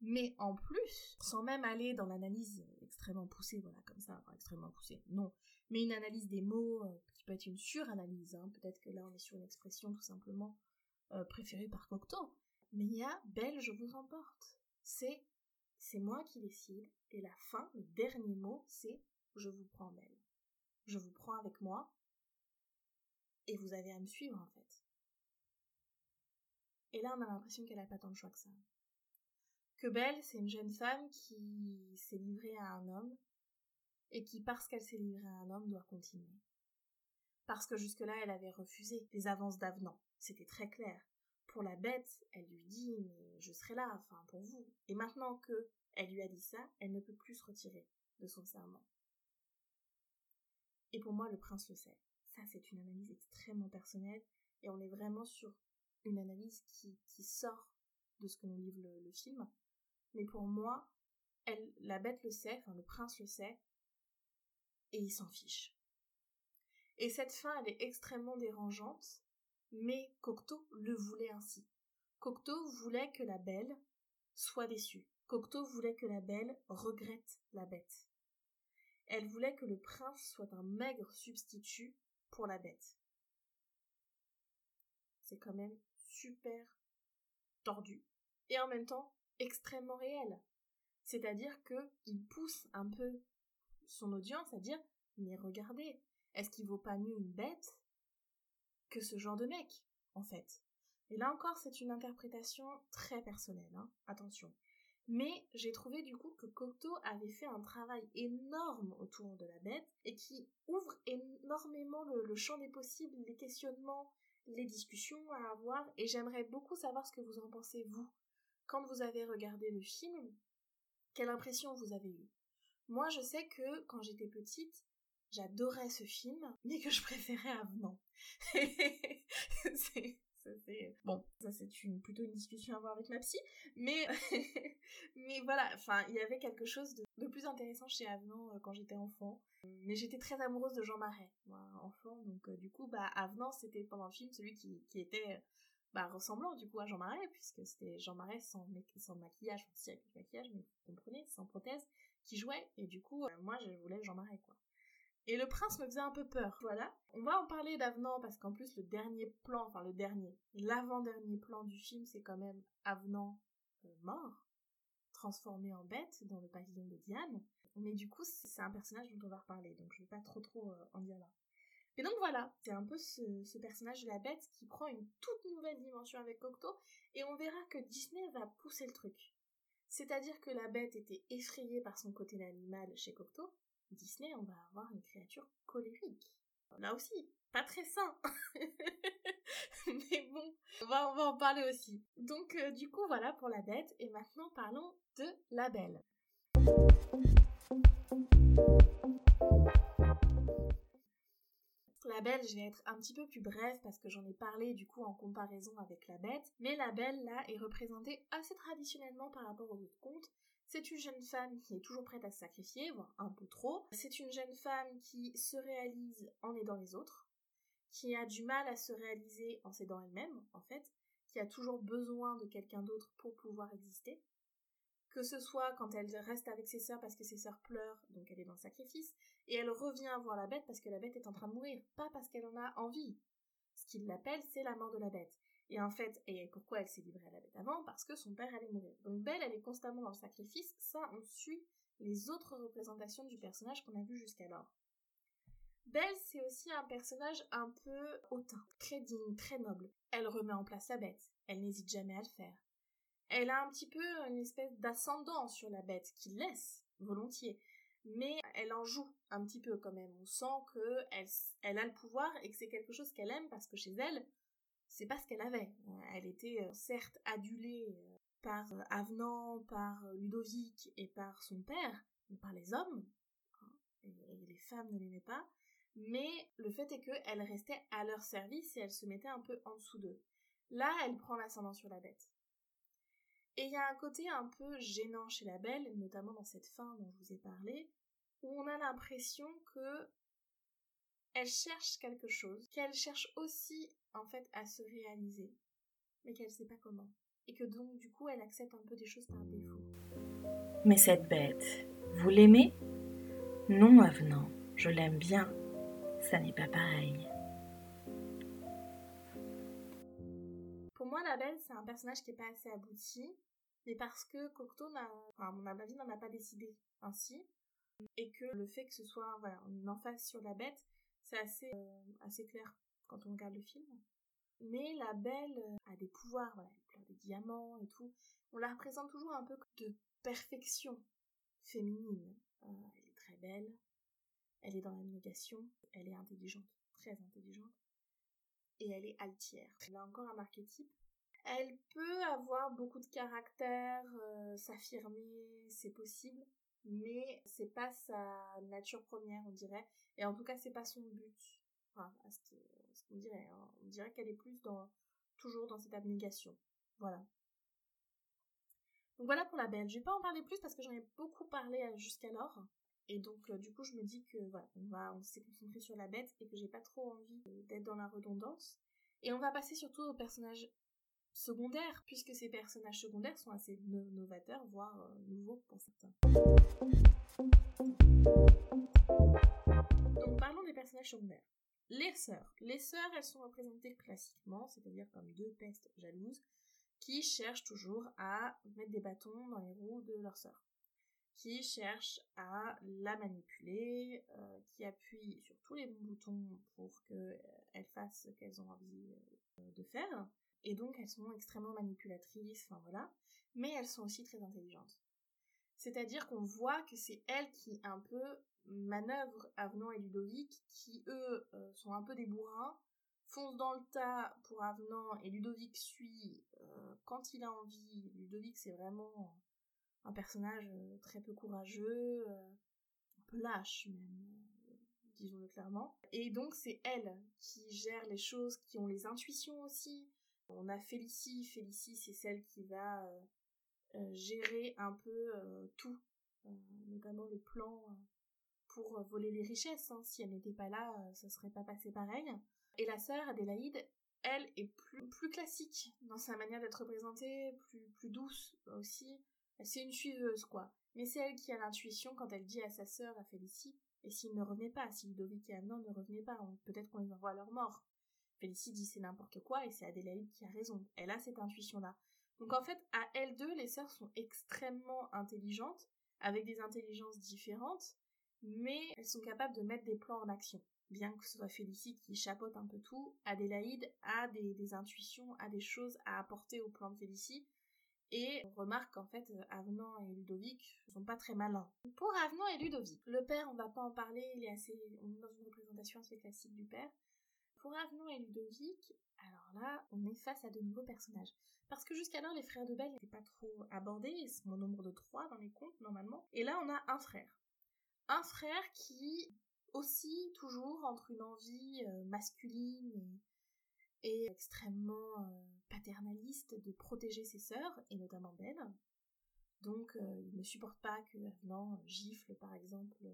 Mais en plus, sans même aller dans l'analyse extrêmement poussée, voilà, comme ça, extrêmement poussée, non, mais une analyse des mots euh, qui peut être une suranalyse, hein, peut-être que là on est sur une expression tout simplement euh, préférée par Cocteau, mais il y a Belle, je vous emporte. C'est, c'est moi qui décide, et la fin, le dernier mot, c'est je vous prends Belle. Je vous prends avec moi, et vous avez à me suivre en fait. Et là on a l'impression qu'elle a pas tant de choix que ça que Belle, c'est une jeune femme qui s'est livrée à un homme et qui, parce qu'elle s'est livrée à un homme, doit continuer. Parce que jusque-là, elle avait refusé les avances d'avenant. C'était très clair. Pour la bête, elle lui dit mais je serai là, enfin pour vous. Et maintenant que elle lui a dit ça, elle ne peut plus se retirer de son serment. Et pour moi, le prince le sait. Ça, c'est une analyse extrêmement personnelle et on est vraiment sur une analyse qui, sort de ce que nous livre le film mais pour moi, la bête le sait, enfin le prince le sait, et il s'en fiche. Et cette fin, elle est extrêmement dérangeante, mais Cocteau le voulait ainsi. Cocteau voulait que la belle soit déçue. Cocteau voulait que la belle regrette la bête. Elle voulait que le prince soit un maigre substitut pour la bête. C'est quand même super tordu. Et en même temps, extrêmement réel. C'est-à-dire que il pousse un peu son audience à dire mais regardez, est-ce qu'il vaut pas mieux une bête que ce genre de mec, en fait? Et là encore, c'est une interprétation très personnelle, hein, attention. Mais j'ai trouvé du coup que Cocteau avait fait un travail énorme autour de la bête et qui ouvre énormément le, champ des possibles, les questionnements, les discussions à avoir et j'aimerais beaucoup savoir ce que vous en pensez vous. Quand vous avez regardé le film, quelle impression vous avez eue? Moi je sais que quand j'étais petite, j'adorais ce film, mais que je préférais Avenant. bon ça c'est plutôt une discussion à avoir avec ma psy mais mais voilà enfin il y avait quelque chose de, plus intéressant chez Avenant euh, quand j'étais enfant mais j'étais très amoureuse de Jean Marais moi enfant donc euh, du coup bah Avenant c'était pendant le film celui qui, qui était bah, ressemblant du coup à Jean Marais puisque c'était Jean Marais sans, sans maquillage enfin si avec maquillage mais vous comprenez sans prothèse qui jouait et du coup euh, moi je voulais Jean Marais quoi et le prince me faisait un peu peur. Voilà. On va en parler d'Avenant parce qu'en plus le dernier plan, enfin le dernier, l'avant-dernier plan du film, c'est quand même Avenant euh, mort, transformé en bête dans le pavillon de Diane. Mais du coup, c'est un personnage dont on va reparler, donc je vais pas trop trop euh, en dire là. Et donc voilà, c'est un peu ce, ce, personnage de la bête qui prend une toute nouvelle dimension avec Cocteau, et on verra que Disney va pousser le truc. C'est-à-dire que la bête était effrayée par son côté animal chez Cocteau, Disney, on va avoir une créature colérique. Là aussi, pas très sain. Mais bon, on va, en parler aussi. Donc, euh, du coup, voilà pour la bête. Et maintenant, parlons de la belle. La belle, je vais être un petit peu plus brève parce que j'en ai parlé du coup en comparaison avec la bête. Mais la belle, là, est représentée assez traditionnellement par rapport aux autres. C'est une jeune femme qui est toujours prête à se sacrifier, voire un peu trop. C'est une jeune femme qui se réalise en aidant les autres, qui a du mal à se réaliser en s'aidant elle-même, en fait, qui a toujours besoin de quelqu'un d'autre pour pouvoir exister. Que ce soit quand elle reste avec ses sœurs parce que ses sœurs pleurent, donc elle est dans le sacrifice, et elle revient voir la bête parce que la bête est en train de mourir, pas parce qu'elle en a envie. Ce qu'il l'appelle, c'est la mort de la bête. Et en fait, et pourquoi elle s'est livrée à la bête avant? Parce que son père allait mourir. Donc Belle, elle est constamment dans le sacrifice. Ça, on suit les autres représentations du personnage qu'on a vu jusqu'alors. Belle, c'est aussi un personnage un peu hautain, très digne, très noble. Elle remet en place la bête. Elle n'hésite jamais à le faire. Elle a un petit peu une espèce d'ascendant sur la bête qui laisse volontiers. Mais elle en joue un petit peu quand même. On sent qu'elle elle a le pouvoir et que c'est quelque chose qu'elle aime parce que chez elle, c'est pas ce qu'elle avait. Elle était euh, certes adulée euh, par euh, Avenant, par Ludovic et par son père, par les hommes, hein, et les femmes ne l'aimaient pas, mais le fait est qu'elle restait à leur service et elle se mettait un peu en dessous d'eux. Là, elle prend l'ascendant sur la bête. Et il y a un côté un peu gênant chez la belle, notamment dans cette fin dont je vous ai parlé, où on a l'impression que elle cherche quelque chose, qu'elle cherche aussi en fait à se réaliser, mais qu'elle sait pas comment. Et que donc du coup elle accepte un peu des choses par défaut. Mais cette bête, vous l'aimez? Non, avenant, je l'aime bien. Ça n'est pas pareil. La belle, c'est un personnage qui est pas assez abouti, mais parce que Cocteau, n'a, enfin, à mon avis, n'en a pas décidé ainsi, et que le fait que ce soit voilà, une emphase sur la bête, c'est assez, euh, assez clair quand on regarde le film. Mais la belle euh, a des pouvoirs, voilà, elle pleure des diamants et tout. On la représente toujours un peu de perfection féminine. Euh, elle est très belle, elle est dans la négation, elle est intelligente, très intelligente, et elle est altière. Elle a encore un archétype. Elle peut avoir beaucoup de caractère, s'affirmer, c'est possible, mais c'est pas sa nature première, on dirait. Et en tout cas, c'est pas son but. Hein. On dirait qu'elle est plus dans, toujours dans cette abnégation. Voilà. Donc voilà pour la belle. Je vais pas en parler plus parce que j'en ai beaucoup parlé euh, jusqu'alors. Et donc, euh, du coup, je me dis que voilà, on va, on s'est concentré sur la bête et que j'ai pas trop envie d'être dans la redondance. Et on va passer surtout aux personnages secondaires, puisque ces personnages secondaires sont assez novateurs, voire euh, nouveaux pour certains. Donc parlons des personnages secondaires. Les sœurs. Les sœurs, elles sont représentées classiquement, c'est-à-dire comme deux pestes jalouses, qui cherchent toujours à mettre des bâtons dans les roues de leur sœur, qui cherchent à la manipuler, euh, qui appuient sur tous les bons boutons pour qu'elles fassent ce qu'elles ont envie euh, de faire, Et donc elles sont extrêmement manipulatrices, enfin voilà. Mais elles sont aussi très intelligentes. C'est-à-dire qu'on voit que c'est elles qui un peu manœuvrent Avenant et Ludovic, qui eux euh, sont un peu des bourrins, foncent dans le tas pour Avenant et Ludovic suit euh, quand il a envie. Ludovic c'est vraiment un personnage euh, très peu courageux, un peu lâche même, disons-le clairement. Et donc c'est elles qui gèrent les choses, qui ont les intuitions aussi. On a Félicie, Félicie c'est celle qui va euh, gérer un peu euh, tout, euh, notamment le plan pour voler les richesses. Hein. Si elle n'était pas là, ça serait pas passé pareil. Et la sœur Adélaïde, elle est plus, classique dans sa manière d'être représentée, plus, douce aussi. C'est une suiveuse, quoi. Mais c'est elle qui a l'intuition quand elle dit à sa sœur, à Félicie, et s'il ne revenait pas, si Ludovic et Amnon ne revenaient pas, peut-être qu'on les envoie à leur mort. Félicie dit c'est n'importe quoi, et c'est Adélaïde qui a raison. Elle a cette intuition-là. Donc en fait, à elles deux, les sœurs sont extrêmement intelligentes, avec des intelligences différentes, mais elles sont capables de mettre des plans en action. Bien que ce soit Félicie qui chapeaute un peu tout, Adélaïde a des, intuitions, a des choses à apporter au plan de Félicie, et on remarque qu'en fait, Avenant et Ludovic sont pas très malins. Pour Avenant et Ludovic, le père, on va pas en parler, il est assez, on est dans une représentation assez classique du père. Pour Avenant et Ludovic, alors là, on est face à de nouveaux personnages. Parce que jusqu'alors, les frères de Belle n'étaient pas trop abordés, ils sont au nombre de trois dans les contes, normalement. Et là, on a un frère. Un frère qui aussi toujours entre une envie euh, masculine et, extrêmement euh, paternaliste de protéger ses sœurs, et notamment Belle. Donc, euh, il ne supporte pas que Avenant gifle, par exemple,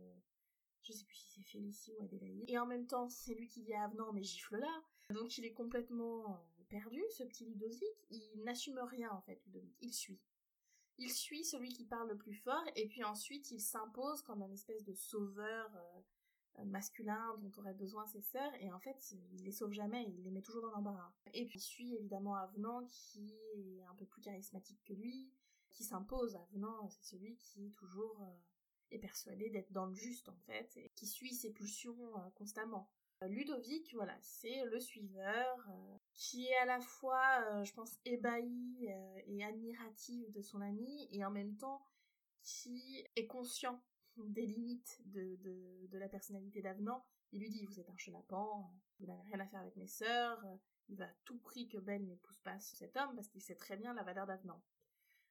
je sais plus si c'est Félicie ou Adélaïde. Et en même temps, c'est lui qui dit à Avenant, mais gifle là. Donc il est complètement euh, perdu, ce petit Ludovic. Il n'assume rien, en fait, Ludovic. Il suit. Il suit celui qui parle le plus fort, et puis ensuite il s'impose comme un espèce de sauveur euh, masculin dont auraient besoin ses sœurs, et en fait, il les sauve jamais, il les met toujours dans l'embarras. Et puis il suit évidemment Avenant, qui est un peu plus charismatique que lui, qui s'impose. Avenant, c'est celui qui toujours... Euh, persuadé d'être dans le juste en fait, et qui suit ses pulsions euh, constamment. Euh, Ludovic, voilà, c'est le suiveur euh, qui est à la fois, je pense, ébahi et admiratif de son ami, et en même temps qui est conscient des limites de, de, la personnalité d'Avenant. Il lui dit, vous êtes un chenapan, vous n'avez rien à faire avec mes sœurs, il va à tout prix que Ben n'épouse pas cet homme parce qu'il sait très bien la valeur d'Avenant.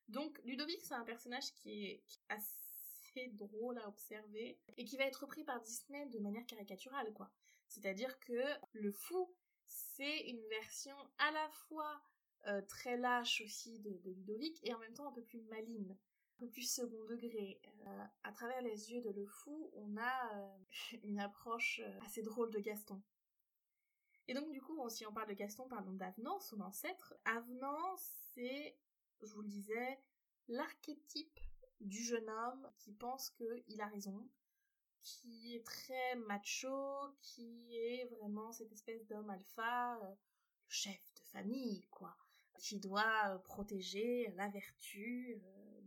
Donc Ludovic, c'est un personnage qui qui est assez drôle à observer et qui va être repris par Disney de manière caricaturale, quoi. C'est-à-dire que le fou, c'est une version à la fois euh, très lâche aussi de, Ludovic et en même temps un peu plus maline, un peu plus second degré. Euh, à travers les yeux de le fou, on a euh, une approche assez drôle de Gaston. Et donc du coup, si on parle de Gaston, parlons d'Avenant, son ancêtre. Avenant, c'est, je vous le disais, l'archétype du jeune homme qui pense qu'il a raison, qui est très macho, qui est vraiment cette espèce d'homme alpha, euh, le chef de famille, quoi, qui doit euh, protéger la vertu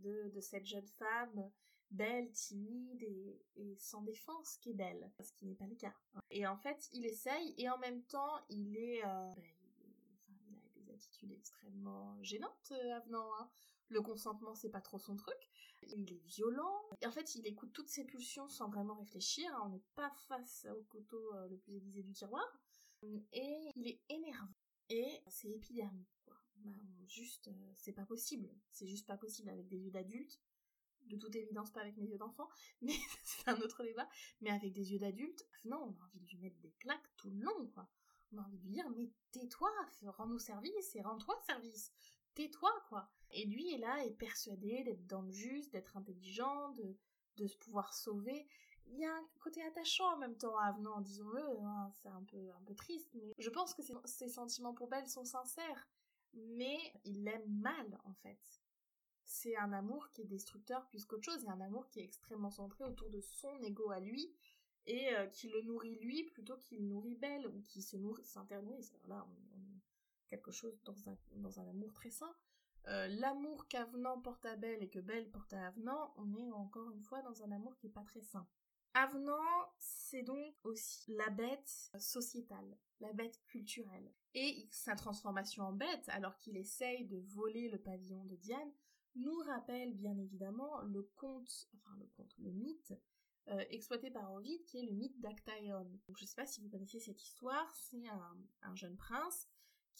euh, de, cette jeune femme belle, timide et, sans défense qui est belle, ce qui n'est pas le cas. Et en fait, il essaye et en même temps, il est... Ben, il, a des attitudes extrêmement gênantes, avenant. Hein. Le consentement, c'est pas trop son truc. Il est violent. Et en fait, il écoute toutes ses pulsions sans vraiment réfléchir. On n'est pas face au couteau euh, le plus aiguisé du tiroir. Et il est énervant. Et c'est épidermique, quoi. Bah, juste, euh, c'est pas possible. C'est juste pas possible avec des yeux d'adulte. De toute évidence, pas avec mes yeux d'enfant, mais c'est un autre débat. Mais avec des yeux d'adulte, non, on a envie de lui mettre des claques tout le long. On a envie de lui dire, mais tais-toi, rends-nous service et rends-toi service tais-toi, quoi. Et lui est là, est persuadé d'être dans le juste, d'être intelligent, de, de se pouvoir sauver. Il y a un côté attachant en même temps avenant, disons-le, hein, c'est un peu, un peu triste, mais je pense que ses sentiments pour Belle sont sincères, mais il l'aime mal, en fait. C'est un amour qui est destructeur plus qu'autre chose, c'est un amour qui est extrêmement centré autour de son ego à lui, et euh, qui le nourrit lui plutôt qu'il nourrit Belle, ou qui se nourrit, s'internouit. Là, on, quelque chose dans un, dans un amour très sain. Euh, l'amour qu'Avenant porte à Belle et que Belle porte à Avenant, on est encore une fois dans un amour qui est pas très sain. Avenant, c'est donc aussi la bête sociétale, la bête culturelle. Et sa transformation en bête, alors qu'il essaye de voler le pavillon de Diane, nous rappelle bien évidemment le conte, enfin le conte, le mythe euh, exploité par Ovid, qui est le mythe d'Actaeon. Je ne sais pas si vous connaissez cette histoire, c'est un, jeune prince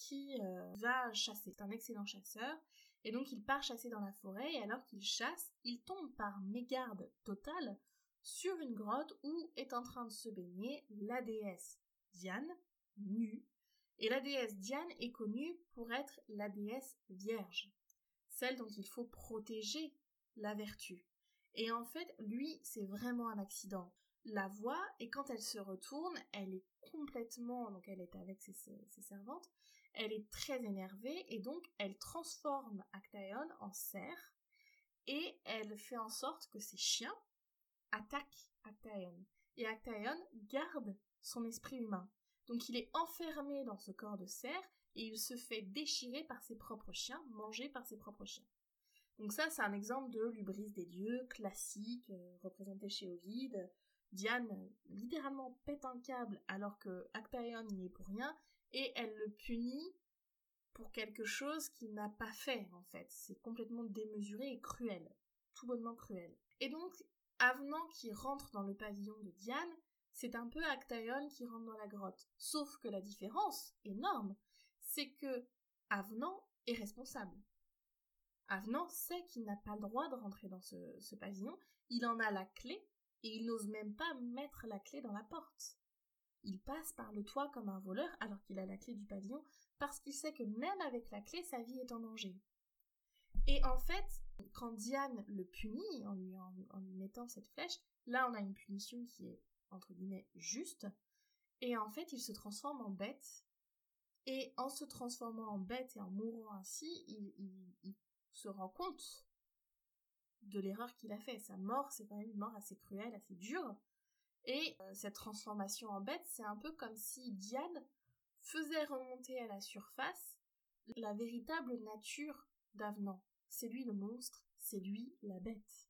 qui euh, va chasser. C'est un excellent chasseur, et donc il part chasser dans la forêt, et alors qu'il chasse, il tombe par mégarde totale sur une grotte où est en train de se baigner la déesse Diane, nue, et la déesse Diane est connue pour être la déesse vierge, celle dont il faut protéger la vertu. Et en fait, lui, c'est vraiment un accident. La voit, et quand elle se retourne, elle est complètement, donc elle est avec ses, servantes, elle est très énervée, et donc elle transforme Actaeon en cerf, et elle fait en sorte que ses chiens attaquent Actaeon. Et Actaeon garde son esprit humain. Donc il est enfermé dans ce corps de cerf, et il se fait déchirer par ses propres chiens, manger par ses propres chiens. Donc ça, c'est un exemple de l'ubris des dieux classique, euh, représenté chez Ovide. Diane littéralement pète un câble alors que Actaeon n'y est pour rien et elle le punit pour quelque chose qu'il n'a pas fait en fait. C'est complètement démesuré et cruel, tout bonnement cruel. Et donc, Avenant qui rentre dans le pavillon de Diane, c'est un peu Actaeon qui rentre dans la grotte. Sauf que la différence énorme, c'est que Avenant est responsable. Avenant sait qu'il n'a pas le droit de rentrer dans ce, pavillon, il en a la clé, et il n'ose même pas mettre la clé dans la porte. Il passe par le toit comme un voleur alors qu'il a la clé du pavillon, parce qu'il sait que même avec la clé, sa vie est en danger. Et en fait, quand Diane le punit en lui, mettant cette flèche, là on a une punition qui est, entre guillemets, juste, et en fait il se transforme en bête, et en se transformant en bête et en mourant ainsi, il, il, se rend compte de l'erreur qu'il a fait. Sa mort, c'est quand même une mort assez cruelle, assez dure. Et euh, cette transformation en bête, c'est un peu comme si Diane faisait remonter à la surface la véritable nature d'Avenant. C'est lui le monstre, c'est lui la bête.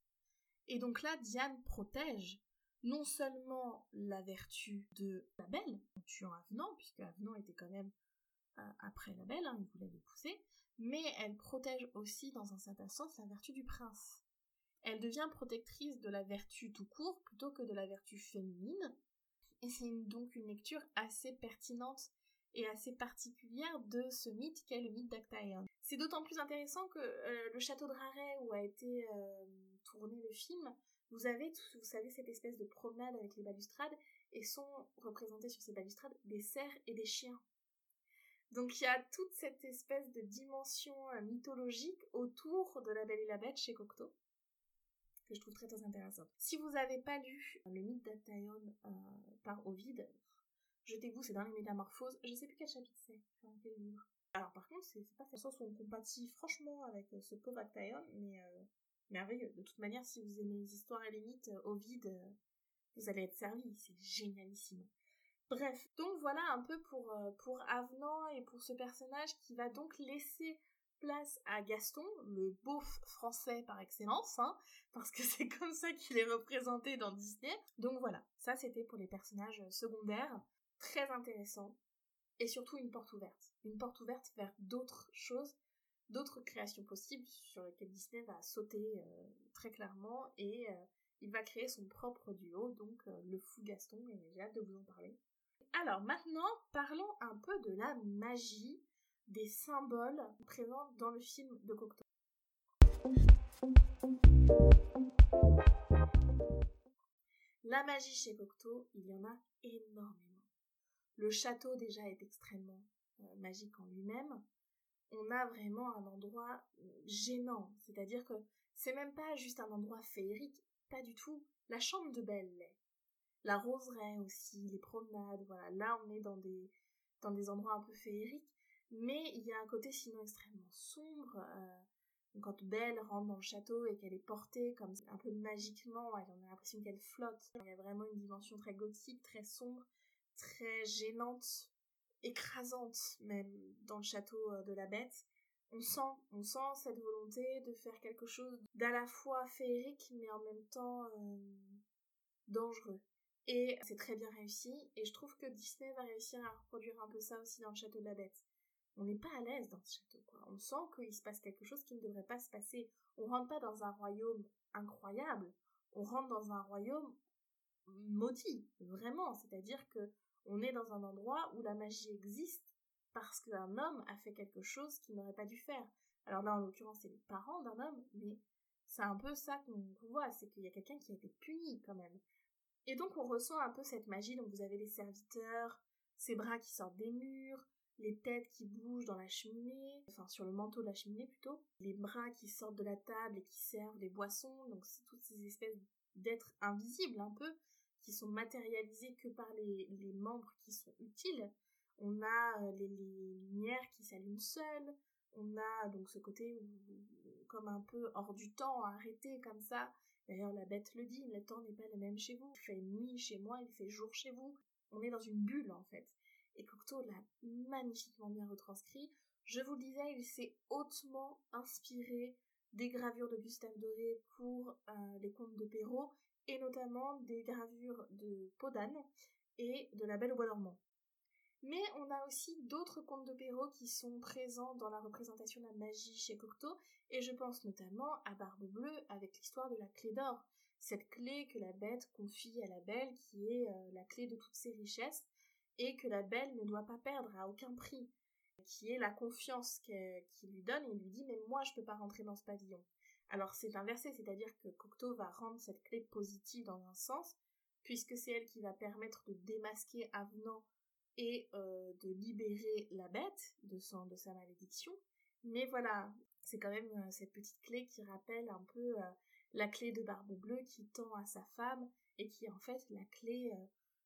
Et donc là, Diane protège non seulement la vertu de la belle, en tuant Avenant, puisque Avenant était quand même euh, après la belle, hein, il voulait l'épouser, mais elle protège aussi dans un certain sens la vertu du prince. Elle devient protectrice de la vertu tout court plutôt que de la vertu féminine, et c'est donc une lecture assez pertinente et assez particulière de ce mythe qu'est le mythe d'Actaeon. C'est d'autant plus intéressant que euh, le château de Raret où a été euh, tourné le film, vous avez, vous savez, cette espèce de promenade avec les balustrades, et sont représentés sur ces balustrades des cerfs et des chiens. Donc il y a toute cette espèce de dimension euh, mythologique autour de La Belle et la Bête chez Cocteau que je trouve très très intéressante. Si vous n'avez pas lu le mythe d'Actaeon euh, par Ovide, jetez-vous, c'est dans les Métamorphoses. Je sais plus quel chapitre c'est, dans quel livre. Alors par contre, c'est pas fait sens où on compatit franchement avec euh, ce pauvre Actaeon, mais merveilleux. De toute manière, si vous aimez les histoires et les mythes, Ovide, vous allez être servi, c'est génialissime. Bref, donc voilà un peu pour, euh, pour Avenant et pour ce personnage qui va donc laisser place à Gaston, le beauf français par excellence, hein, parce que c'est comme ça qu'il est représenté dans Disney. Donc voilà, ça c'était pour les personnages secondaires, très intéressant, et surtout une porte ouverte. Une porte ouverte vers d'autres choses, d'autres créations possibles sur lesquelles Disney va sauter euh, très clairement, et euh, il va créer son propre duo, donc le fou Gaston, et j'ai hâte de vous en parler. Alors maintenant, parlons un peu de la magie des symboles présents dans le film de Cocteau. La magie chez Cocteau, il y en a énormément. Le château déjà est extrêmement euh, magique en lui-même. On a vraiment un endroit euh, gênant, c'est-à-dire que c'est même pas juste un endroit féerique, pas du tout. La chambre de Belle l'est la roseraie aussi, les promenades, voilà. Là, on est dans des, dans des endroits un peu féeriques, mais il y a un côté sinon extrêmement sombre. Euh, quand Belle rentre dans le château et qu'elle est portée comme un peu magiquement, on a l'impression qu'elle flotte. Il y a vraiment une dimension très gothique, très sombre, très gênante, écrasante même dans le château euh, de la bête. On sent, on sent cette volonté de faire quelque chose d'à la fois féerique mais en même temps euh, dangereux. Et c'est très bien réussi, et je trouve que Disney va réussir à reproduire un peu ça aussi dans le château de la bête. On n'est pas à l'aise dans ce château. On sent qu'il se passe quelque chose qui ne devrait pas se passer. On rentre pas dans un royaume incroyable, on rentre dans un royaume maudit, vraiment. C'est-à-dire que on est dans un endroit où la magie existe parce qu'un homme a fait quelque chose qu'il n'aurait pas dû faire. Alors là, en l'occurrence, c'est les parents d'un homme, mais c'est un peu ça qu'on voit, c'est qu'il y a quelqu'un qui a été puni quand même. Et donc on ressent un peu cette magie, donc vous avez les serviteurs, ces bras qui sortent des murs, les têtes qui bougent dans la cheminée, enfin sur le manteau de la cheminée plutôt, les bras qui sortent de la table et qui servent les boissons, donc c'est toutes ces espèces d'êtres invisibles un peu, qui sont matérialisés que par les, membres qui sont utiles. On a euh, les, les lumières qui s'allument seules, on a donc ce côté où, comme un peu hors du temps, arrêté comme ça. D'ailleurs, la bête le dit, le temps n'est pas le même chez vous. Il fait nuit chez moi, il fait jour chez vous. On est dans une bulle, en fait. Et Cocteau l'a magnifiquement bien retranscrit. Je vous le disais, il s'est hautement inspiré des gravures de Gustave Doré pour euh, les contes de Perrault, et notamment des gravures de Podane et de La Belle au Bois dormant. Mais on a aussi d'autres contes de Perrault qui sont présents dans la représentation de la magie chez Cocteau, et je pense notamment à Barbe Bleue avec l'histoire de la clé d'or, cette clé que la bête confie à la belle qui est euh, la clé de toutes ses richesses, et que la belle ne doit pas perdre à aucun prix, qui est la confiance qu'il lui donne et lui dit mais moi je peux pas rentrer dans ce pavillon. Alors c'est inversé, c'est-à-dire que Cocteau va rendre cette clé positive dans un sens, puisque c'est elle qui va permettre de démasquer Avenant et euh, de libérer la bête de, sa malédiction. Mais voilà, c'est quand même euh, cette petite clé qui rappelle un peu euh, la clé de Barbe Bleue qui tend à sa femme et qui est en fait la clé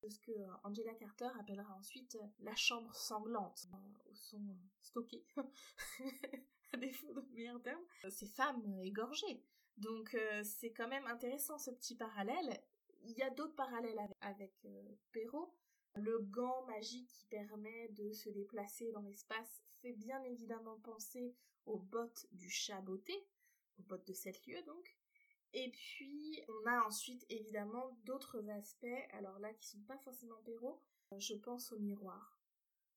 ce que Angela Carter appellera ensuite la chambre sanglante, où sont stockées, à défaut de meilleur terme, ces femmes égorgées. Donc c'est quand même intéressant ce petit parallèle. Il y a d'autres parallèles avec, avec Perrault, le gant magique qui permet de se déplacer dans l'espace fait bien évidemment penser aux bottes du chat beauté, aux bottes de sept lieux donc. Et puis on a ensuite évidemment d'autres aspects, alors là qui sont pas forcément péros, je pense au miroir.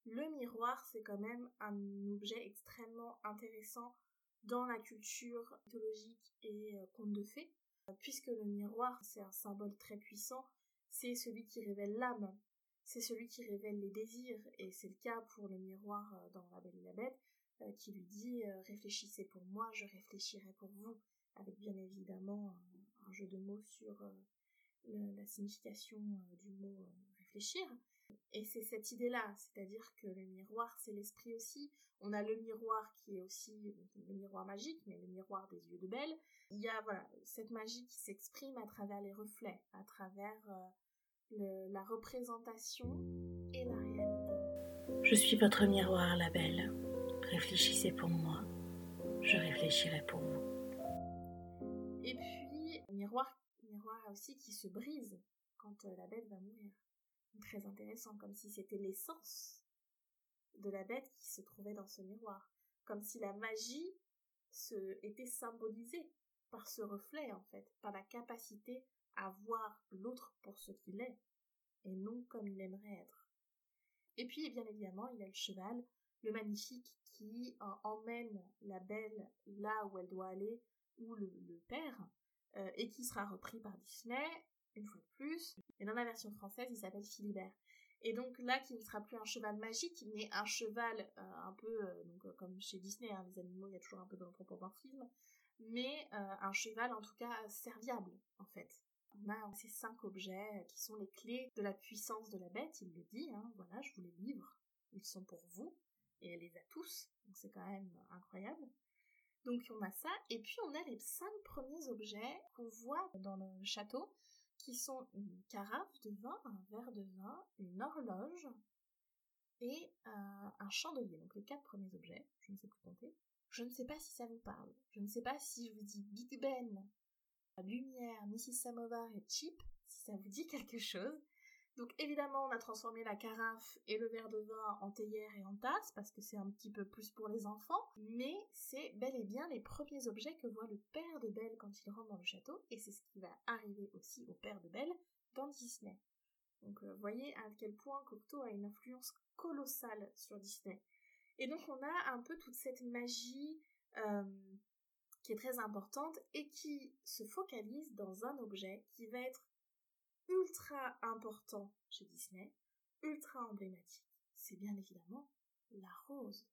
Le miroir c'est quand même un objet extrêmement intéressant dans la culture mythologique et euh, conte de fées, puisque le miroir c'est un symbole très puissant, c'est celui qui révèle l'âme, c'est celui qui révèle les désirs, et c'est le cas pour le miroir euh, dans La Belle et la Bête, euh, qui lui dit euh, réfléchissez pour moi, je réfléchirai pour vous, avec bien évidemment un, jeu de mots sur la signification du mot réfléchir. Et c'est cette idée-là, c'est-à-dire que le miroir, c'est l'esprit aussi. On a le miroir qui est aussi le miroir magique, mais le miroir des yeux de Belle. Il y a voilà cette magie qui s'exprime à travers les reflets, à travers la représentation et la réalité. Je suis votre miroir, la belle. Réfléchissez pour moi, je réfléchirai pour vous. Aussi qui se brise quand euh, la belle va mourir. Très intéressant, comme si c'était l'essence de la bête qui se trouvait dans ce miroir. Comme si la magie se, était symbolisée par ce reflet, en fait, par la capacité à voir l'autre pour ce qu'il est, et non comme il aimerait être. Et puis, bien évidemment, il y a le cheval, le magnifique, qui emmène la belle là où elle doit aller, ou le, père, euh, et qui sera repris par Disney, une fois de plus. Et dans la version française, il s'appelle Philibert. Et donc là, qui ne sera plus un cheval magique, mais un cheval euh, un peu, euh, donc comme chez Disney, hein, les animaux, il y a toujours un peu d'anthropomorphisme, mais un cheval en tout cas serviable, en fait on a ces cinq objets qui sont les clés de la puissance de la bête, il le dit, hein, voilà, je vous les livre, ils sont pour vous, et elle les a tous, donc c'est quand même incroyable. Donc on a ça, et puis on a les cinq premiers objets qu'on voit dans le château, qui sont une carafe de vin, un verre de vin, une horloge et euh, un chandelier. Donc les quatre premiers objets, je ne sais plus compter. Je ne sais pas si ça vous parle. Je ne sais pas si je vous dis Big Ben Lumière, Mrs. Samovar et Chip, si ça vous dit quelque chose. Donc évidemment, on a transformé la carafe et le verre de vin en théière et en tasse, parce que c'est un petit peu plus pour les enfants, mais c'est bel et bien les premiers objets que voit le père de Belle quand il rentre dans le château, et c'est ce qui va arriver aussi au père de Belle dans Disney. Donc vous voyez à quel point Cocteau a une influence colossale sur Disney. Et donc on a un peu toute cette magie qui est très importante et qui se focalise dans un objet qui va être ultra important chez Disney, ultra emblématique. C'est bien évidemment la rose.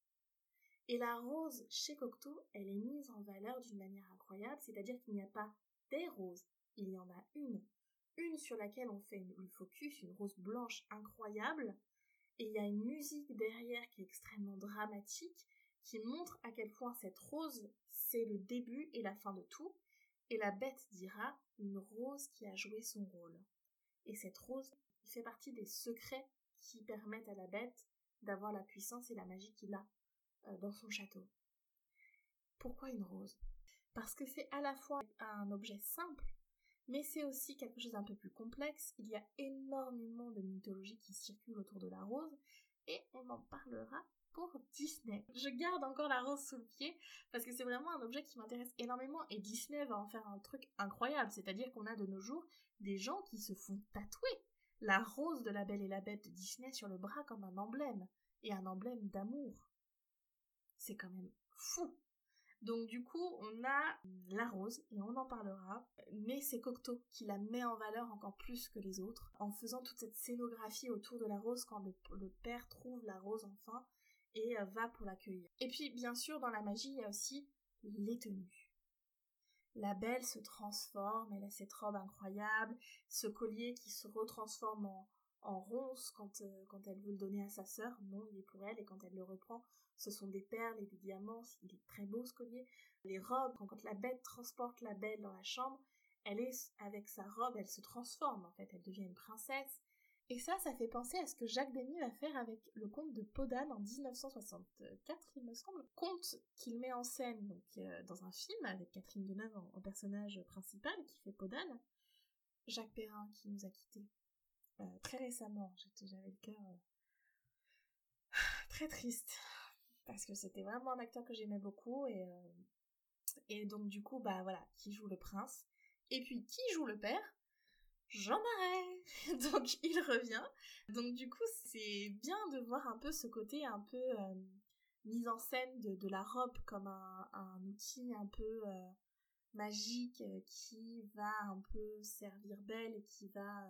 Et la rose chez Cocteau, elle est mise en valeur d'une manière incroyable, c'est-à-dire qu'il n'y a pas des roses, il y en a une. Une sur laquelle on fait une, focus, une rose blanche incroyable, et il y a une musique derrière qui est extrêmement dramatique, qui montre à quel point cette rose, c'est le début et la fin de tout, et la bête dira une rose qui a joué son rôle. Et cette rose fait partie des secrets qui permettent à la bête d'avoir la puissance et la magie qu'il a euh, dans son château. Pourquoi une rose? Parce que c'est à la fois un objet simple, mais c'est aussi quelque chose d'un peu plus complexe. Il y a énormément de mythologie qui circule autour de la rose, et on en parlera Disney. Je garde encore la rose sous le pied parce que c'est vraiment un objet qui m'intéresse énormément et Disney va en faire un truc incroyable. C'est-à-dire qu'on a de nos jours des gens qui se font tatouer la rose de la Belle et la Bête de Disney sur le bras comme un emblème et un emblème d'amour. C'est quand même fou. Donc du coup, on a la rose, et on en parlera, mais c'est Cocteau qui la met en valeur encore plus que les autres, en faisant toute cette scénographie autour de la rose quand le, père trouve la rose enfin, et euh, va pour l'accueillir. Et puis, bien sûr, dans la magie, il y a aussi les tenues. La belle se transforme, elle a cette robe incroyable, ce collier qui se retransforme en, en ronce quand, euh, quand elle veut le donner à sa sœur. Non, il est pour elle, et quand elle le reprend, ce sont des perles et des diamants. Il est très beau ce collier. Les robes, quand la bête transporte la belle dans la chambre, elle est avec sa robe, elle se transforme en fait, elle devient une princesse. Et ça, ça fait penser à ce que Jacques Demy va faire avec le conte de Podane en 1964, il me semble. Conte qu'il met en scène euh, dans un film avec Catherine Deneuve en, personnage principal qui fait Podane. Jacques Perrin qui nous a quittés euh, très récemment. J'avais le cœur euh, très triste parce que c'était vraiment un acteur que j'aimais beaucoup et et donc du coup bah voilà qui joue le prince et puis qui joue le père? Jean Marais Donc il revient. Donc du coup c'est bien de voir un peu ce côté un peu euh, mise en scène de, la robe comme un, outil un peu euh, magique euh, qui va un peu servir Belle et qui va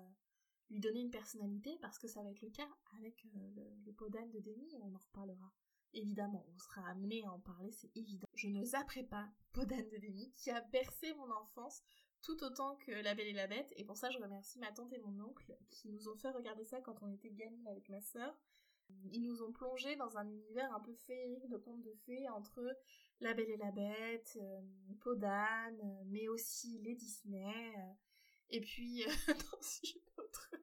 lui donner une personnalité parce que ça va être le cas avec le, le de Demi, on en reparlera. Évidemment, on sera amené à en parler, c'est évident. Je ne zapperai pas Podane de Demi qui a bercé mon enfance tout autant que La Belle et la Bête. Et pour ça, je remercie ma tante et mon oncle qui nous ont fait regarder ça quand on était gamine avec ma sœur. Ils nous ont plongé dans un univers un peu féerique de contes de fées entre La Belle et la Bête, euh, Podane, euh, mais aussi les Disney. Euh, et puis, dans une autre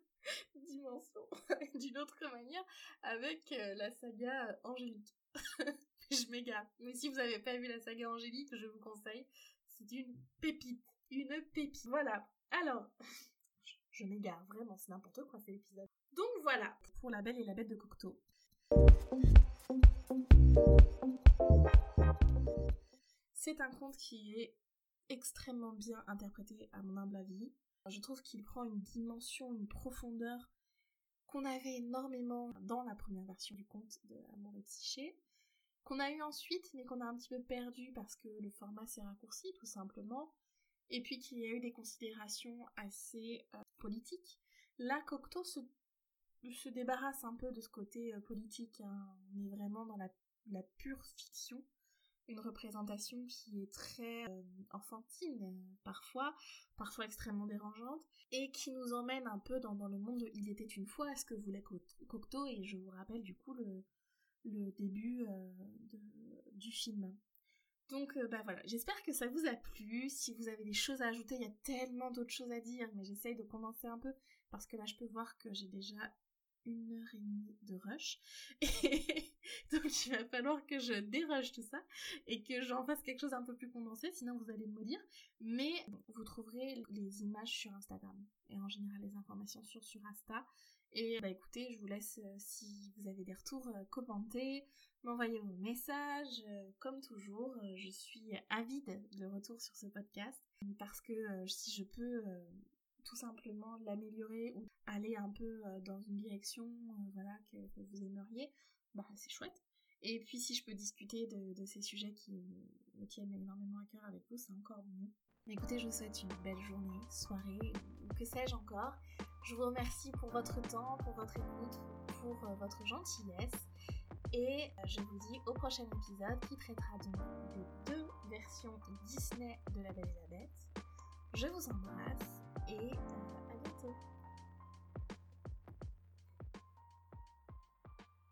dimension, d'une autre manière, avec la saga Angélique. je m'égare. Mais si vous n'avez pas vu la saga Angélique, je vous conseille. C'est une pépite une pépite. Voilà. Alors, je m'égare vraiment, c'est n'importe quoi cet épisode. Donc voilà, pour La Belle et la Bête de Cocteau. C'est un conte qui est extrêmement bien interprété à mon humble avis. Je trouve qu'il prend une dimension, une profondeur qu'on avait énormément dans la première version du conte de Amour et Psyché, qu'on a eu ensuite mais qu'on a un petit peu perdu parce que le format s'est raccourci tout simplement, et puis qu'il y a eu des considérations assez euh, politiques. Là, Cocteau se, se, débarrasse un peu de ce côté euh, politique. Hein. On est vraiment dans la, la, pure fiction, une représentation qui est très euh, enfantine parfois, parfois extrêmement dérangeante, et qui nous emmène un peu dans, dans le monde de Il était une fois, ce que voulait Cocteau, et je vous rappelle du coup le, le début du film. Donc euh, bah voilà, j'espère que ça vous a plu. Si vous avez des choses à ajouter, il y a tellement d'autres choses à dire, mais j'essaye de condenser un peu parce que là je peux voir que j'ai déjà une heure et demie de rush. Donc il va falloir que je dérush tout ça et que j'en fasse quelque chose un peu plus condensé, sinon vous allez me dire. Mais vous trouverez les images sur Instagram et en général les informations sur, sur Insta. Et bah écoutez, je vous laisse, euh, si vous avez des retours, euh, commenter, m'envoyer vos messages. Euh, comme toujours, je suis avide de retour sur ce podcast parce que si je peux tout simplement l'améliorer ou aller un peu dans une direction que, vous aimeriez, bah c'est chouette. Et puis si je peux discuter de, ces sujets qui me tiennent énormément à cœur avec vous, c'est encore mieux. Écoutez, je vous souhaite une belle journée, soirée, ou que sais-je encore. Je vous remercie pour votre temps, pour votre écoute, pour votre gentillesse. Et je vous dis au prochain épisode qui traitera donc des deux versions Disney de La Belle et la Bête. Je vous embrasse et euh,